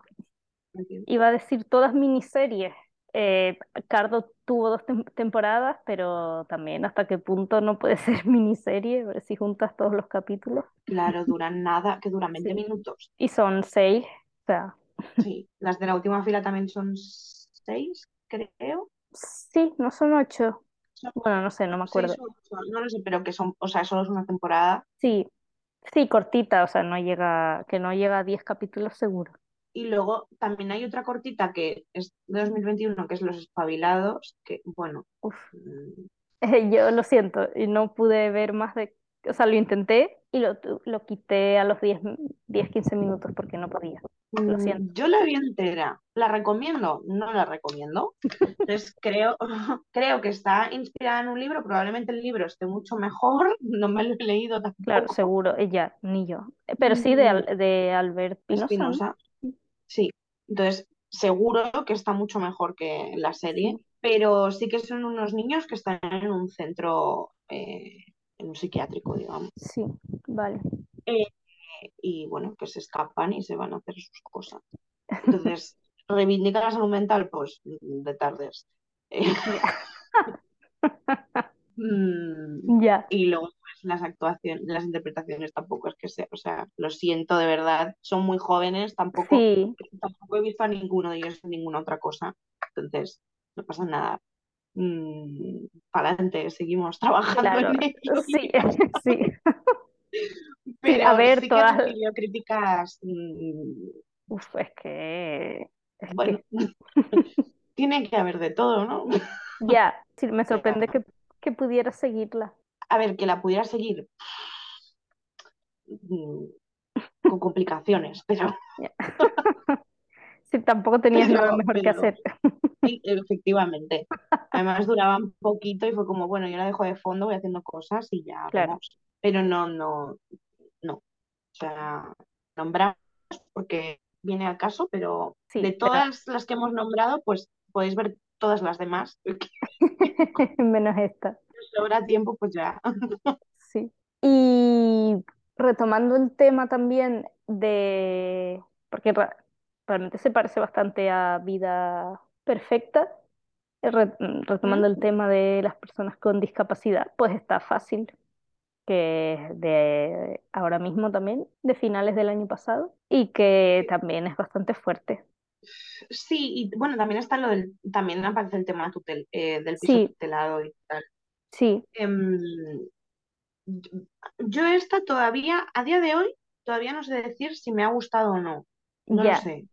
Iba a decir todas miniseries. Eh, Cardo tuvo dos tem- temporadas, pero también hasta qué punto no puede *laughs* ser miniserie, ver si juntas todos los capítulos. Claro, duran *laughs* nada, que duran 20 Sí. minutos. Y son seis, o sea, Sí, las de la última fila también son seis, creo. sí, no son ocho. Son Bueno, no sé, no me acuerdo. no lo sé, pero que son, o sea, solo es una temporada. Sí, sí, cortita, o sea, no llega, que no llega a diez capítulos seguro. Y luego también hay otra cortita que es de 2021, que es Los Espabilados, que, bueno, Uf. mm, *laughs* Yo lo siento, y no pude ver más de, o sea, lo intenté y lo, lo quité a los 10 10, 15 minutos porque no podía. Lo siento. mm, yo la vi entera. ¿La recomiendo? No la recomiendo. *laughs* Entonces creo, *laughs* creo que está inspirada en un libro, probablemente el libro esté mucho mejor, no me lo he leído Claro, tampoco. seguro, ella, ni yo. Pero sí de, Mm, de Albert Pinoza, ¿no? Espinosa. Sí, entonces seguro que está mucho mejor que la serie, pero sí que son unos niños que están en un centro, eh, en un psiquiátrico, digamos, sí, vale. Eh, y bueno, que se escapan y se van a hacer sus cosas. Entonces, *laughs* reivindica la salud mental, pues de tardes. Eh, *laughs* *laughs* mm, Ya, y luego las actuaciones, las interpretaciones tampoco es que sea, o sea, lo siento de verdad, son muy jóvenes, tampoco, sí, tampoco he visto a ninguno de ellos en ninguna otra cosa. Entonces, no pasa nada. Mm, para adelante, seguimos *laughs* trabajando claro, en ello. sí, *laughs* sí, sí, a Pero ver, sí que todas, críticas, mm, uf, es que, es bueno, que, *laughs* tiene que haber de todo, ¿no? ya, sí, me Pero, sorprende que, que pudiera seguirla. A ver, que la pudiera seguir mm, con complicaciones, pero. *laughs* Sí, tampoco tenías nada pero, mejor que hacer. sí, efectivamente. Además duraba un poquito y fue como, bueno, yo la dejo de fondo, voy haciendo cosas y ya Claro. Pero no, no, no. O sea, nombramos porque viene al caso, pero de pero todas las que hemos nombrado, pues podéis ver todas las demás. *laughs* menos esta. Sobra tiempo, pues ya. *laughs* Sí. Y retomando el tema también de, porque realmente se parece bastante a Vida Perfecta, eh, mm, retomando el tema de las personas con discapacidad, pues está fácil, que es de ahora mismo también, de finales del año pasado, y que también es bastante fuerte. Sí, y bueno, también está lo del, también aparece el tema tutel, eh, del piso Sí, tutelado y tal. Sí, Em, yo esta todavía, a día de hoy, todavía no sé decir si me ha gustado o no. No lo sé.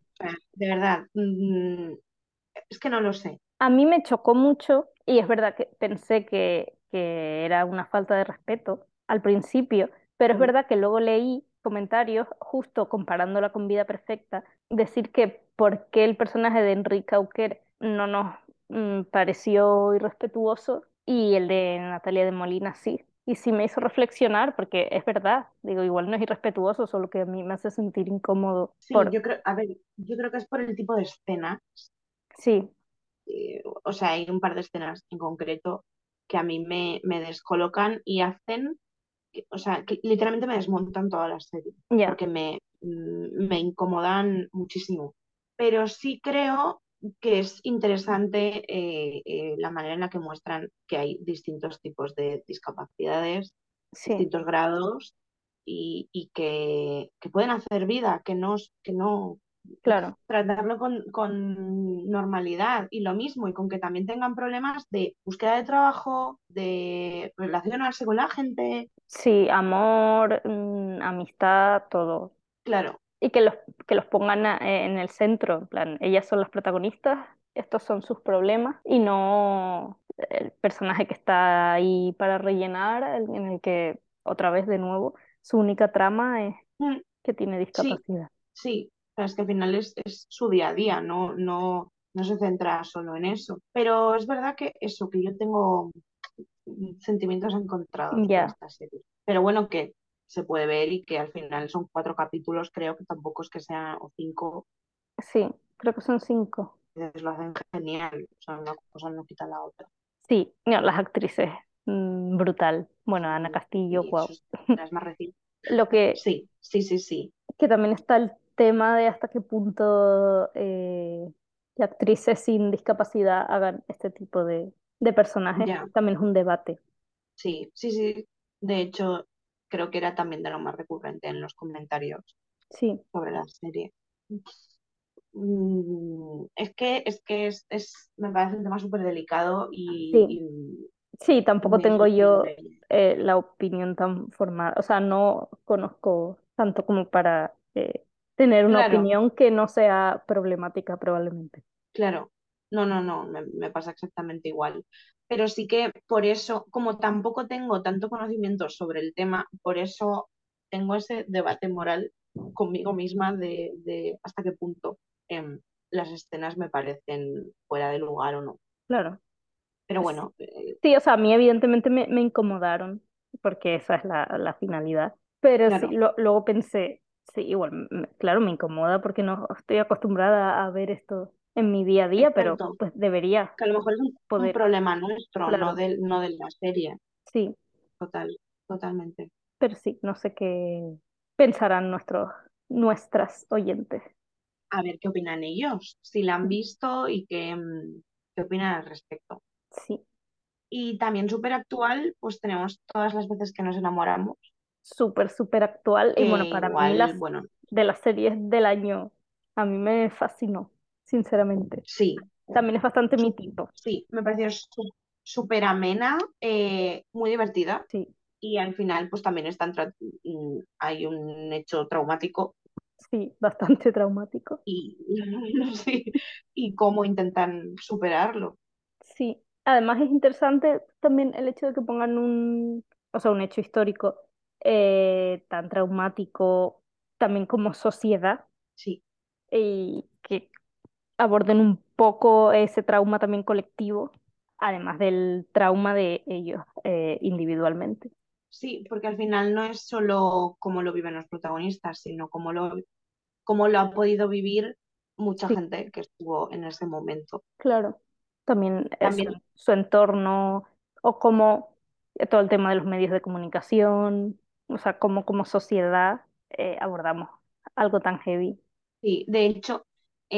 De verdad, mm, es que no lo sé. A mí me chocó mucho y es verdad que pensé que, que era una falta de respeto al principio, pero es verdad que luego leí comentarios justo comparándola con Vida Perfecta, decir que por qué el personaje de Enrique Auquer no nos mm, pareció irrespetuoso y el de Natalia de Molina sí. Y sí me hizo reflexionar porque es verdad, digo, igual no es irrespetuoso, solo que a mí me hace sentir incómodo Sí, por... yo creo, a ver, yo creo que es por el tipo de escena. Sí, eh, o sea, hay un par de escenas en concreto que a mí me, me descolocan y hacen, o sea, que literalmente me desmontan toda la serie, porque me, mm, me incomodan muchísimo. Pero sí creo que es interesante eh, eh, la manera en la que muestran que hay distintos tipos de discapacidades, sí, distintos grados y, y que, que pueden hacer vida, que no, que no, claro, tratarlo con, con normalidad y lo mismo, y con que también tengan problemas de búsqueda de trabajo, de relacionarse con la gente. sí, amor, mm, amistad, todo. Claro, Y que los, que los pongan a- eh, en el centro, en plan, ellas son las protagonistas, estos son sus problemas y no el personaje que está ahí para rellenar, el- en el que otra vez de nuevo su única trama es Mm, que tiene discapacidad. sí, pero es que al final es, es su día a día, no, no, no se centra solo en eso. Pero es verdad que eso, que yo tengo sentimientos encontrados Ya, esta serie. Pero bueno, que se puede ver y que al final son cuatro capítulos, creo que tampoco es que sean, o cinco, sí, creo que son cinco. lo hacen genial, o sea, una cosa no quita la otra. Sí, no, las actrices, mm, brutal. Bueno, Ana Castillo, y wow. es, más reciente. *laughs* Lo que, Sí, sí, sí, sí. que también está el tema de hasta qué punto eh, actrices sin discapacidad hagan este tipo de, de personajes, Ya, también es un debate. sí, sí, sí. De hecho, creo que era también de lo más recurrente en los comentarios Sí, sobre la serie. Mm, es que, es que es, es- me parece un tema súper delicado y, sí, y sí, tampoco tengo yo eh, la opinión tan formada, o sea, no conozco tanto como para eh, tener una Claro, opinión que no sea problemática probablemente. claro. No, no, no, me, me pasa exactamente igual. Pero sí que por eso, como tampoco tengo tanto conocimiento sobre el tema, por eso tengo ese debate moral conmigo misma de, de hasta qué punto em, las escenas me parecen fuera de lugar o no. Claro. Pero bueno, eh, Sí, o sea, a mí evidentemente me, me incomodaron, porque esa es la, la finalidad. Pero sí, claro, lo- luego pensé, sí, igual, claro, me incomoda porque no estoy acostumbrada a ver esto en mi día a día, pero pues debería Que a lo mejor es un, problema nuestro, no del, no de la serie. sí, Total, totalmente. pero sí, no sé qué pensarán nuestros, nuestras oyentes. A ver qué opinan ellos, si la han visto y qué, mm, qué opinan al respecto. Sí, Y también súper actual, pues tenemos todas las veces que nos enamoramos, súper, súper actual. Y bueno, para mí las bueno, de las series del año, a mí me fascinó, sinceramente. sí, También es bastante mi tipo, sí, me pareció súper amena, eh, muy divertida. Sí, y al final pues también están mm, hay un hecho traumático. Sí, bastante *laughs* traumático. y, *laughs* sí, y cómo intentan superarlo. Sí, además es interesante también el hecho de que pongan un, o sea, un hecho histórico eh, tan traumático también como sociedad. Sí, y que aborden un poco ese trauma también colectivo, además del trauma de ellos eh, individualmente. sí, porque al final no es solo cómo lo viven los protagonistas, sino cómo lo, cómo lo ha podido vivir mucha Sí, gente que estuvo en ese momento. claro. También eh, su, También, su entorno o como todo el tema de los medios de comunicación, o sea, cómo como sociedad eh, abordamos algo tan heavy. sí, de hecho,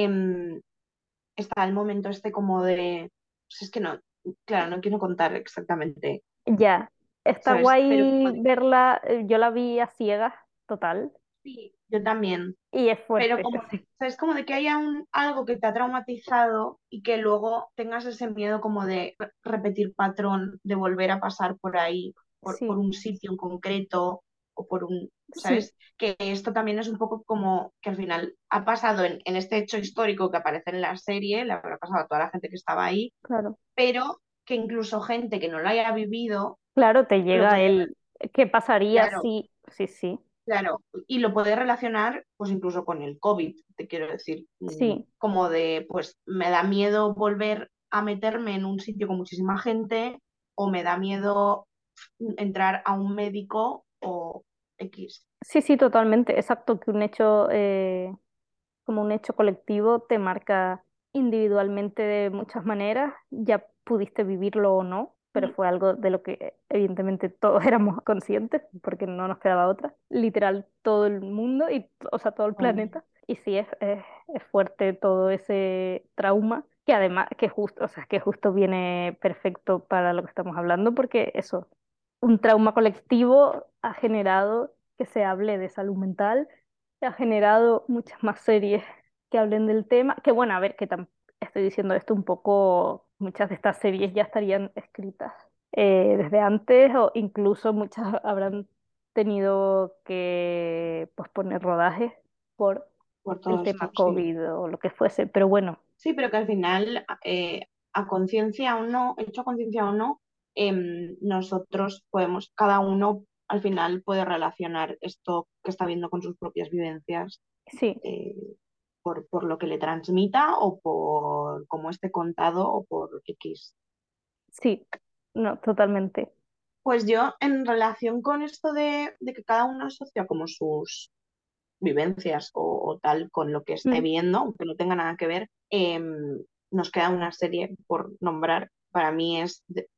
em, está el momento este como de, pues es que no, claro, no quiero contar exactamente, Ya, está. Pero guay verla, eh, yo la vi a ciegas, total, sí, yo también, y es pero fuerte, como, sí, ¿sabes? Como de que haya un, algo que te ha traumatizado y que luego tengas ese miedo como de re- repetir patrón, de volver a pasar por ahí, por, un sitio en concreto o por un, sí, ¿sabes? Que esto también es un poco como que al final ha pasado en, en este hecho histórico que aparece en la serie, le habrá pasado a toda la gente que estaba ahí, claro. pero que incluso gente que no lo haya vivido Claro, te llega el, ¿qué pasaría claro, si, sí, sí, Claro, y lo puedes relacionar pues incluso con el COVID, te quiero decir, Mm, sí, como de pues me da miedo volver a meterme en un sitio con muchísima gente o me da miedo entrar a un médico o X. Sí, sí, totalmente. Exacto, que un hecho, eh, como un hecho colectivo te marca individualmente de muchas maneras, ya pudiste vivirlo o no, pero fue algo de lo que evidentemente todos *laughs* éramos conscientes, porque no nos quedaba otra. Literal, todo el mundo, y, o sea, todo el planeta. Y sí, es, es, es fuerte todo ese trauma, que además, que justo, o sea, que justo viene perfecto para lo que estamos hablando, porque eso, un trauma colectivo ha generado que se hable de salud mental, ha generado muchas más series que hablen del tema, que bueno, a ver, que estoy diciendo esto un poco, muchas de estas series ya estarían escritas eh, desde antes o incluso muchas *laughs* habrán tenido que posponer rodajes por por el tema esto, sí. COVID o lo que fuese, pero bueno, Sí, pero que al final, eh, a conciencia o no, hecho a conciencia o no, em, nosotros podemos, cada uno al final puede relacionar esto que está viendo con sus propias vivencias sí, eh, por, por lo que le transmita o por cómo esté contado o por X. sí, no, totalmente. Pues yo, en relación con esto de, de que cada uno asocia como sus vivencias o, o tal con lo que esté Mm. viendo, aunque no tenga nada que ver, em, nos queda una serie por nombrar. Para mí es de,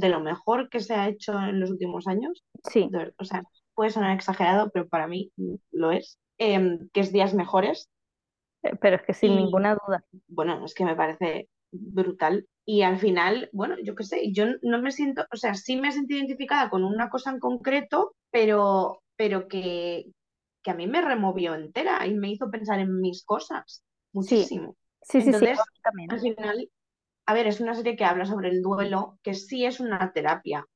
de lo mejor que se ha hecho en los últimos años. Sí, o sea, puede sonar exagerado, pero para mí lo es. Em, que es Días Mejores. eh, pero es que sin Y ninguna duda. bueno, es que me parece brutal. Y al final, bueno, yo qué sé, yo no me siento, o sea, sí me sentí identificada con una cosa en concreto, pero, pero que, que a mí me removió entera y me hizo pensar en mis cosas muchísimo. Sí, sí, sí, Entonces, mí también. al final, a ver, es una serie que habla sobre el duelo, que sí es una terapia.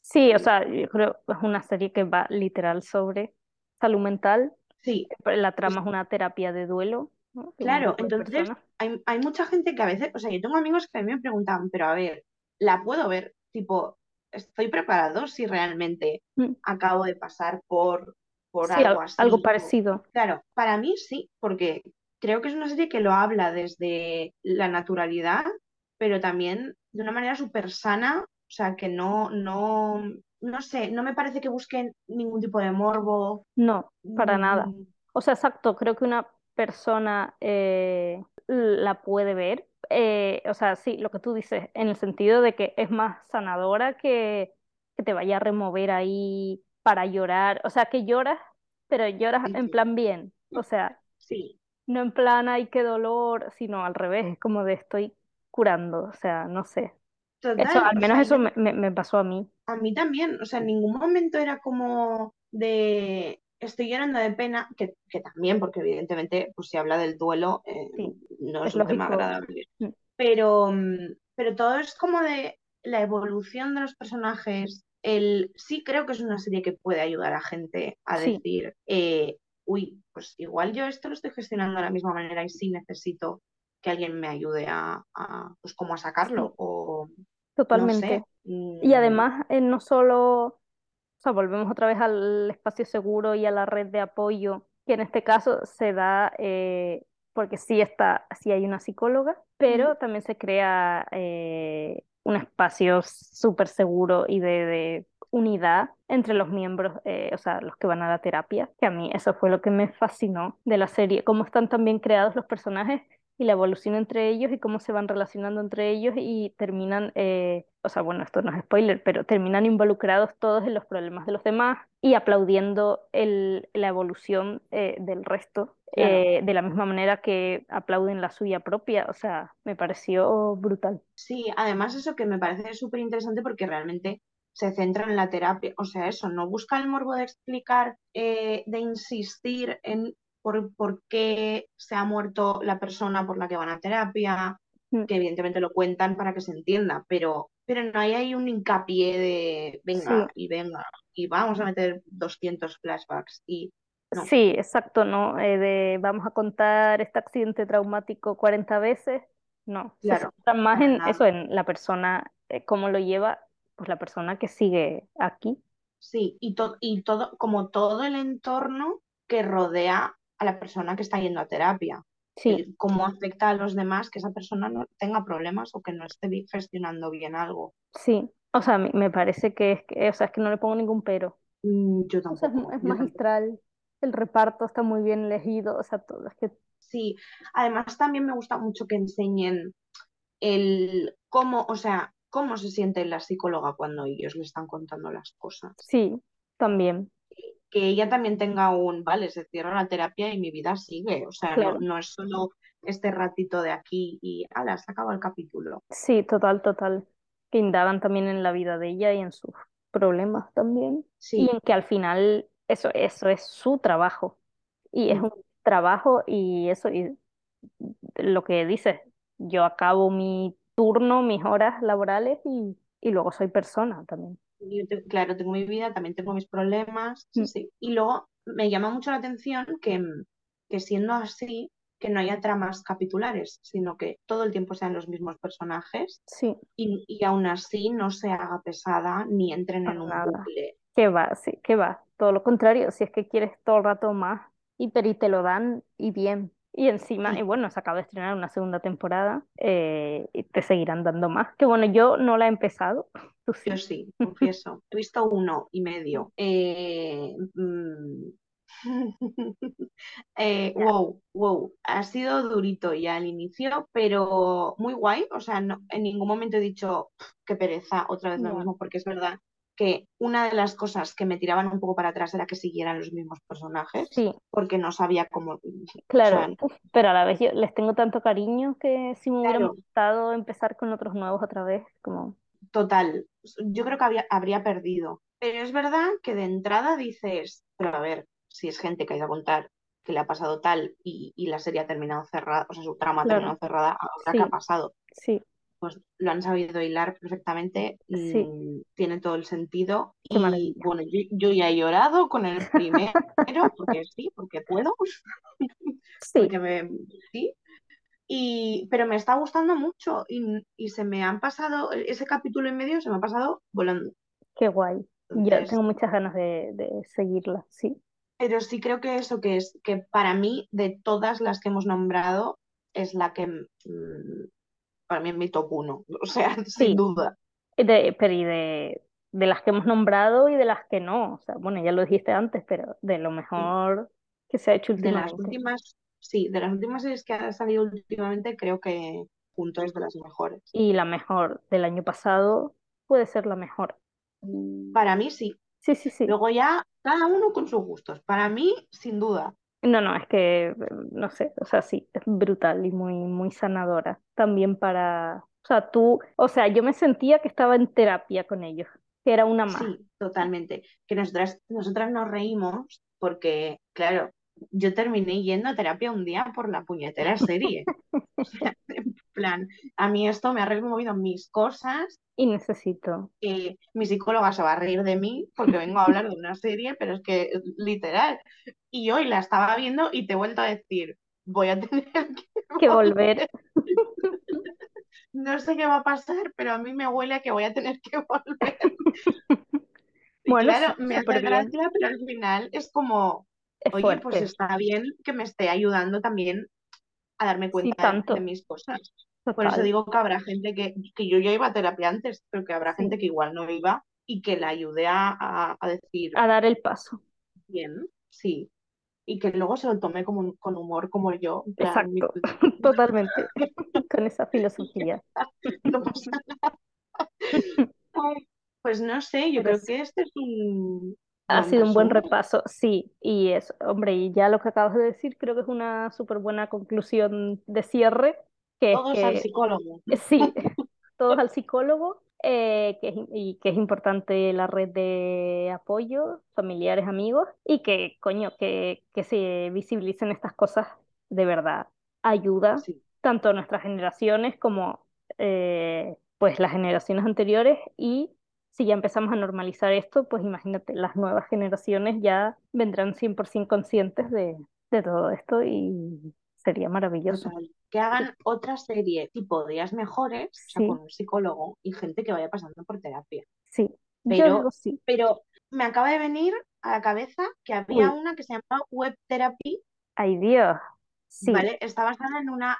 Sí, o sea, yo creo que es una serie que va literal sobre salud mental. Sí, La trama es una terapia de duelo, ¿no? claro, entonces hay, hay mucha gente que a veces, o sea, yo tengo amigos que a mí me preguntan, pero a ver, ¿la puedo ver? Tipo, ¿estoy preparado si realmente Mm. acabo de pasar por, por Sí, algo al- así? algo parecido. Claro, para mí sí, porque creo que es una serie que lo habla desde la naturalidad, pero también de una manera súper sana, o sea, que no, no, no sé, no me parece que busquen ningún tipo de morbo. No, para nada. O sea, exacto, creo que una persona eh, la puede ver. eh, o sea, sí, lo que tú dices, en el sentido de que es más sanadora que, que te vaya a remover ahí para llorar. O sea, que lloras, pero lloras en plan bien. O sea, sí. no en plan, ay, qué dolor, sino al revés, como de estoy curando. O sea, no sé. Eso, al o menos sea, eso me, me- me pasó a mí. A mí también, o sea, en ningún momento era como de estoy llorando de pena, que, que también, porque evidentemente, pues si habla del duelo, eh, Sí, no es es un tema lógico. agradable. Mm, Pero, mm, pero todo es como de la evolución de los personajes. El, sí creo que es una serie que puede ayudar a gente a Sí, decir, eh, uy, pues igual yo esto lo estoy gestionando de la misma manera y sí necesito que alguien me ayude a, a, pues como a sacarlo o no sé. totalmente. Y mm, además, eh, no solo, o sea, volvemos otra vez al espacio seguro y a la red de apoyo, que en este caso se da eh, porque sí está, sí hay una psicóloga, mm, pero también se crea eh, un espacio súper seguro y de, de unidad entre los miembros, eh, o sea, los que van a la terapia, que a mí eso fue lo que me fascinó de la serie, cómo están tan bien creados los personajes y la evolución entre ellos y cómo se van relacionando entre ellos y terminan, eh, o sea, bueno, esto no es spoiler, pero terminan involucrados todos en los problemas de los demás y aplaudiendo el, la evolución eh, del resto claro. eh, de la misma manera que aplauden la suya propia, o sea, me pareció brutal. Sí, además eso que me parece súper interesante porque realmente se centra en la terapia, o sea, eso, no busca el morbo de explicar, eh, de insistir en por, por qué se ha muerto la persona por la que van a terapia, Mm, que evidentemente lo cuentan para que se entienda, pero, pero no hay ahí un hincapié de Sí, venga y venga y vamos a meter 200 flashbacks y no, sí, exacto, ¿no? Eh, de vamos a contar este accidente traumático 40 veces, no, se claro, centra más en eso, en la persona, eh, cómo lo lleva, pues la persona que sigue aquí. Sí, y, to- y todo, como todo el entorno que rodea a la persona que está yendo a terapia. Sí, cómo afecta a los demás que esa persona no tenga problemas o que no esté gestionando bien algo. sí. O sea, me me parece que es que, o sea, es que no le pongo ningún pero. Mm, yo O sea, es, tampoco, es tampoco. magistral. El reparto está muy bien elegido. O sea, todo. Es que Sí, además también me gusta mucho que enseñen el cómo, o sea, cómo se siente la psicóloga cuando ellos le están contando las cosas. sí, también. Que ella también tenga un, vale, se cierra la terapia y mi vida sigue. O sea, no, Claro. no es solo este ratito de aquí y, ala, se acaba el capítulo. Sí, total, total. Que indagan también en la vida de ella y en sus problemas también. Y Sí, en que al final eso, eso es su trabajo. Y es mm, un trabajo y eso, y lo que dices, yo acabo mi turno, mis horas laborales y, y luego soy persona también. Yo te- claro, tengo mi vida, también tengo mis problemas, sí, Mm, sí. Y luego me llama mucho la atención que, que siendo así, que no haya tramas capitulares, sino que todo el tiempo sean los mismos personajes Sí, y, y aún así no se haga pesada ni entren en un bucle. ¿Qué va? Sí, ¿qué va? Todo lo contrario, si es que quieres todo el rato más, y, pero y te lo dan y bien. Y encima, y bueno, se acaba de estrenar una segunda temporada eh, y te seguirán dando más. Que bueno, yo no la he empezado, *laughs* tú Yo sí. sí, *laughs* confieso. He visto uno y medio. Eh, mm, *laughs* eh, wow, wow. Ha sido durito ya al inicio, pero muy guay. O sea, no, en ningún momento he dicho "Pf, qué pereza, otra vez lo mismo, porque es verdad que una de las cosas que me tiraban un poco para atrás era que siguieran los mismos personajes, Sí, porque no sabía cómo. O claro, sea, pero a la vez yo les tengo tanto cariño que si me hubiera claro, gustado empezar con otros nuevos otra vez, como, Total, yo creo que había- habría perdido. Pero es verdad que de entrada dices, pero a ver, si es gente que ha ido a contar que le ha pasado tal y, y la serie ha terminado cerrada, o sea, su trama ha claro, terminado cerrada, ahora qué ha sí, pasado. sí, Pues lo han sabido hilar perfectamente, sí, tiene todo el sentido. qué Y maravilla. bueno, yo, yo ya he llorado con el *laughs* primero, porque sí, porque puedo, *laughs* Sí, porque me, sí, y, pero me está gustando mucho y, y se me han pasado, ese capítulo y medio se me ha pasado volando. qué guay. Yo Entonces, tengo muchas ganas de, de seguirla, sí. pero sí creo que eso que es, que para mí, de todas las que hemos nombrado, es la que mm, para mí es mi top uno, *laughs* o sea, *laughs* sin duda. de, pero y de, de las que hemos nombrado y de las que no. O sea, bueno, ya lo dijiste antes, pero de lo Sí. mejor que se ha hecho De las últimamente. últimas, sí, de las últimas series que han salido últimamente, creo que Punto es de las mejores. Y la mejor del año pasado puede ser la mejor. Para mí sí. Sí, sí, sí. Luego ya cada uno con sus gustos. Para mí, sin duda. No, no, es que, no sé, o sea, sí, es brutal y muy, muy sanadora. También para, o sea, tú, o sea, yo me sentía que estaba en terapia con ellos, que era una más. Sí, totalmente. Que nosotras, nosotras nos reímos porque, claro, yo terminé yendo a terapia un día por la puñetera serie. *laughs* O sea, en plan, a mí esto me ha removido mis cosas, Y necesito. mi psicóloga se va a reír de mí porque vengo a hablar de una serie, pero es que literal. Y hoy la estaba viendo y te he vuelto a decir, voy a *laughs* tener que Que volver. volver. No sé qué va a pasar, pero a mí me huele a que voy a tener que volver. *laughs* Bueno, claro, me hace bien. pero al final es como, Es oye, pues está bien que me esté ayudando también a darme Sí, cuenta de, mis cosas. Por eso digo que habrá gente que, que yo ya iba a terapia antes, pero que habrá gente que igual no iba y que la ayude a, a- a decir, A dar el paso. bien, sí, y que luego se lo tome como, con humor como yo, mi- Exacto. *laughs* Totalmente. Con esa filosofía. *laughs* no pasa nada. *laughs* Ay, Pues no sé, yo Pero creo sí. que este es un Ha buen sido un buen repaso, sí, y es, hombre, y ya lo que acabas de decir creo que es una súper buena conclusión de cierre, que es Todos al que psicólogo. eh, sí, *laughs* *laughs* todos al psicólogo, eh, que es, y que es importante la red de apoyo, familiares, amigos, y que, coño, que, que se visibilicen estas cosas de verdad ayuda Sí, tanto a nuestras generaciones como eh, pues las generaciones anteriores y si ya empezamos a normalizar esto, pues imagínate, las nuevas generaciones ya vendrán 100% conscientes de, de todo esto y sería maravilloso. total. Que hagan otra serie tipo Días Mejores, o sea, con un psicólogo y gente que vaya pasando por terapia. sí, digo Pero, sí. pero me acaba de venir a la cabeza que había Uy, una que se llamaba Web Therapy. ay Dios, Sí, ¿vale? Está basada en una,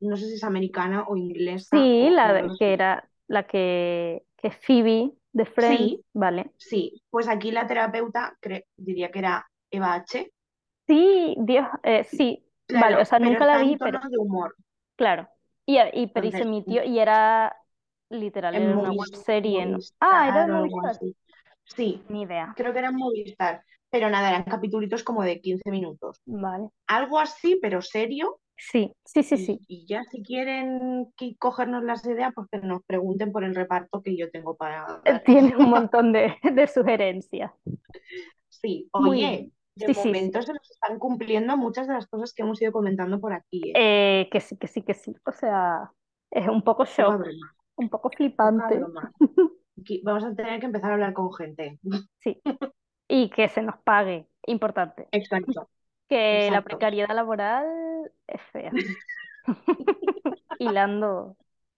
no sé si es americana o inglesa sí, o la que era la que, que Phoebe de Friends, Sí, vale. sí. Pues aquí la terapeuta diría que era Eva H. Sí, Dios, eh, sí, vale, o Claro, sea, nunca la vi, tono pero de humor. claro. Y, a- y pero y se Entonces, emitió y era literal, en era una web serie, ¿no? Ah, era Movistar. Sí, ni idea. creo que era en Movistar. Pero nada, eran capítulos como de 15 minutos. Vale. Algo así, pero serio. Sí, sí, sí, Y, sí. y ya si quieren que- cogernos las ideas, pues que nos pregunten por el reparto que yo tengo para dar. Tiene un *laughs* montón de, de sugerencias. Sí, oye, de Sí, momento se nos están cumpliendo muchas de las cosas que hemos ido comentando por aquí. ¿eh? Eh, que sí, que sí, que sí. O sea, es un poco shock, un poco flipante. vamos a tener que empezar a hablar con gente. Sí. Y que se nos pague, importante. Exacto, Que la precariedad laboral es fea. *laughs* Hilando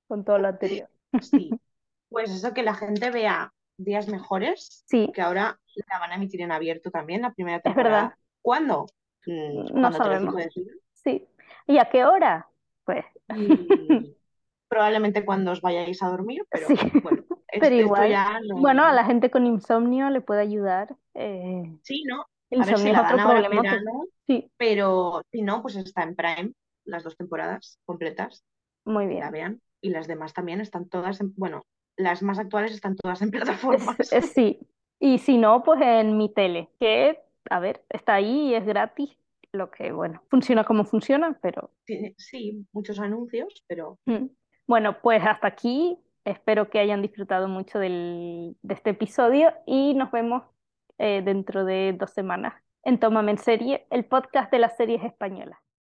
con todo lo anterior. Sí. Pues eso, que la gente vea días mejores, Sí, que ahora la van a emitir en abierto también, la primera es temporada. verdad. ¿Cuándo? Mm, No sabemos. Sí. ¿Y a qué hora? Pues *laughs* probablemente cuando os vayáis a dormir, pero sí. bueno, Pero esto, esto igual. ya no. Bueno, a la gente con insomnio le puede ayudar. eh, Sí, ¿no? El A ver si es la otro Sí, pero si no, pues está en Prime, las dos temporadas completas, muy la bien. vean. Y las demás también están todas en, bueno, las más actuales están todas en *laughs* plataformas. es- sí. Y si no, pues en mi tele, que, a ver, está ahí y es gratis. Lo que, bueno, funciona como funciona, pero Tiene- sí, muchos anuncios, pero mm. Bueno, pues hasta aquí. Espero que hayan disfrutado mucho del- de este episodio y nos vemos eh, dentro de dos semanas en Tómame en Serie, el podcast de las series españolas.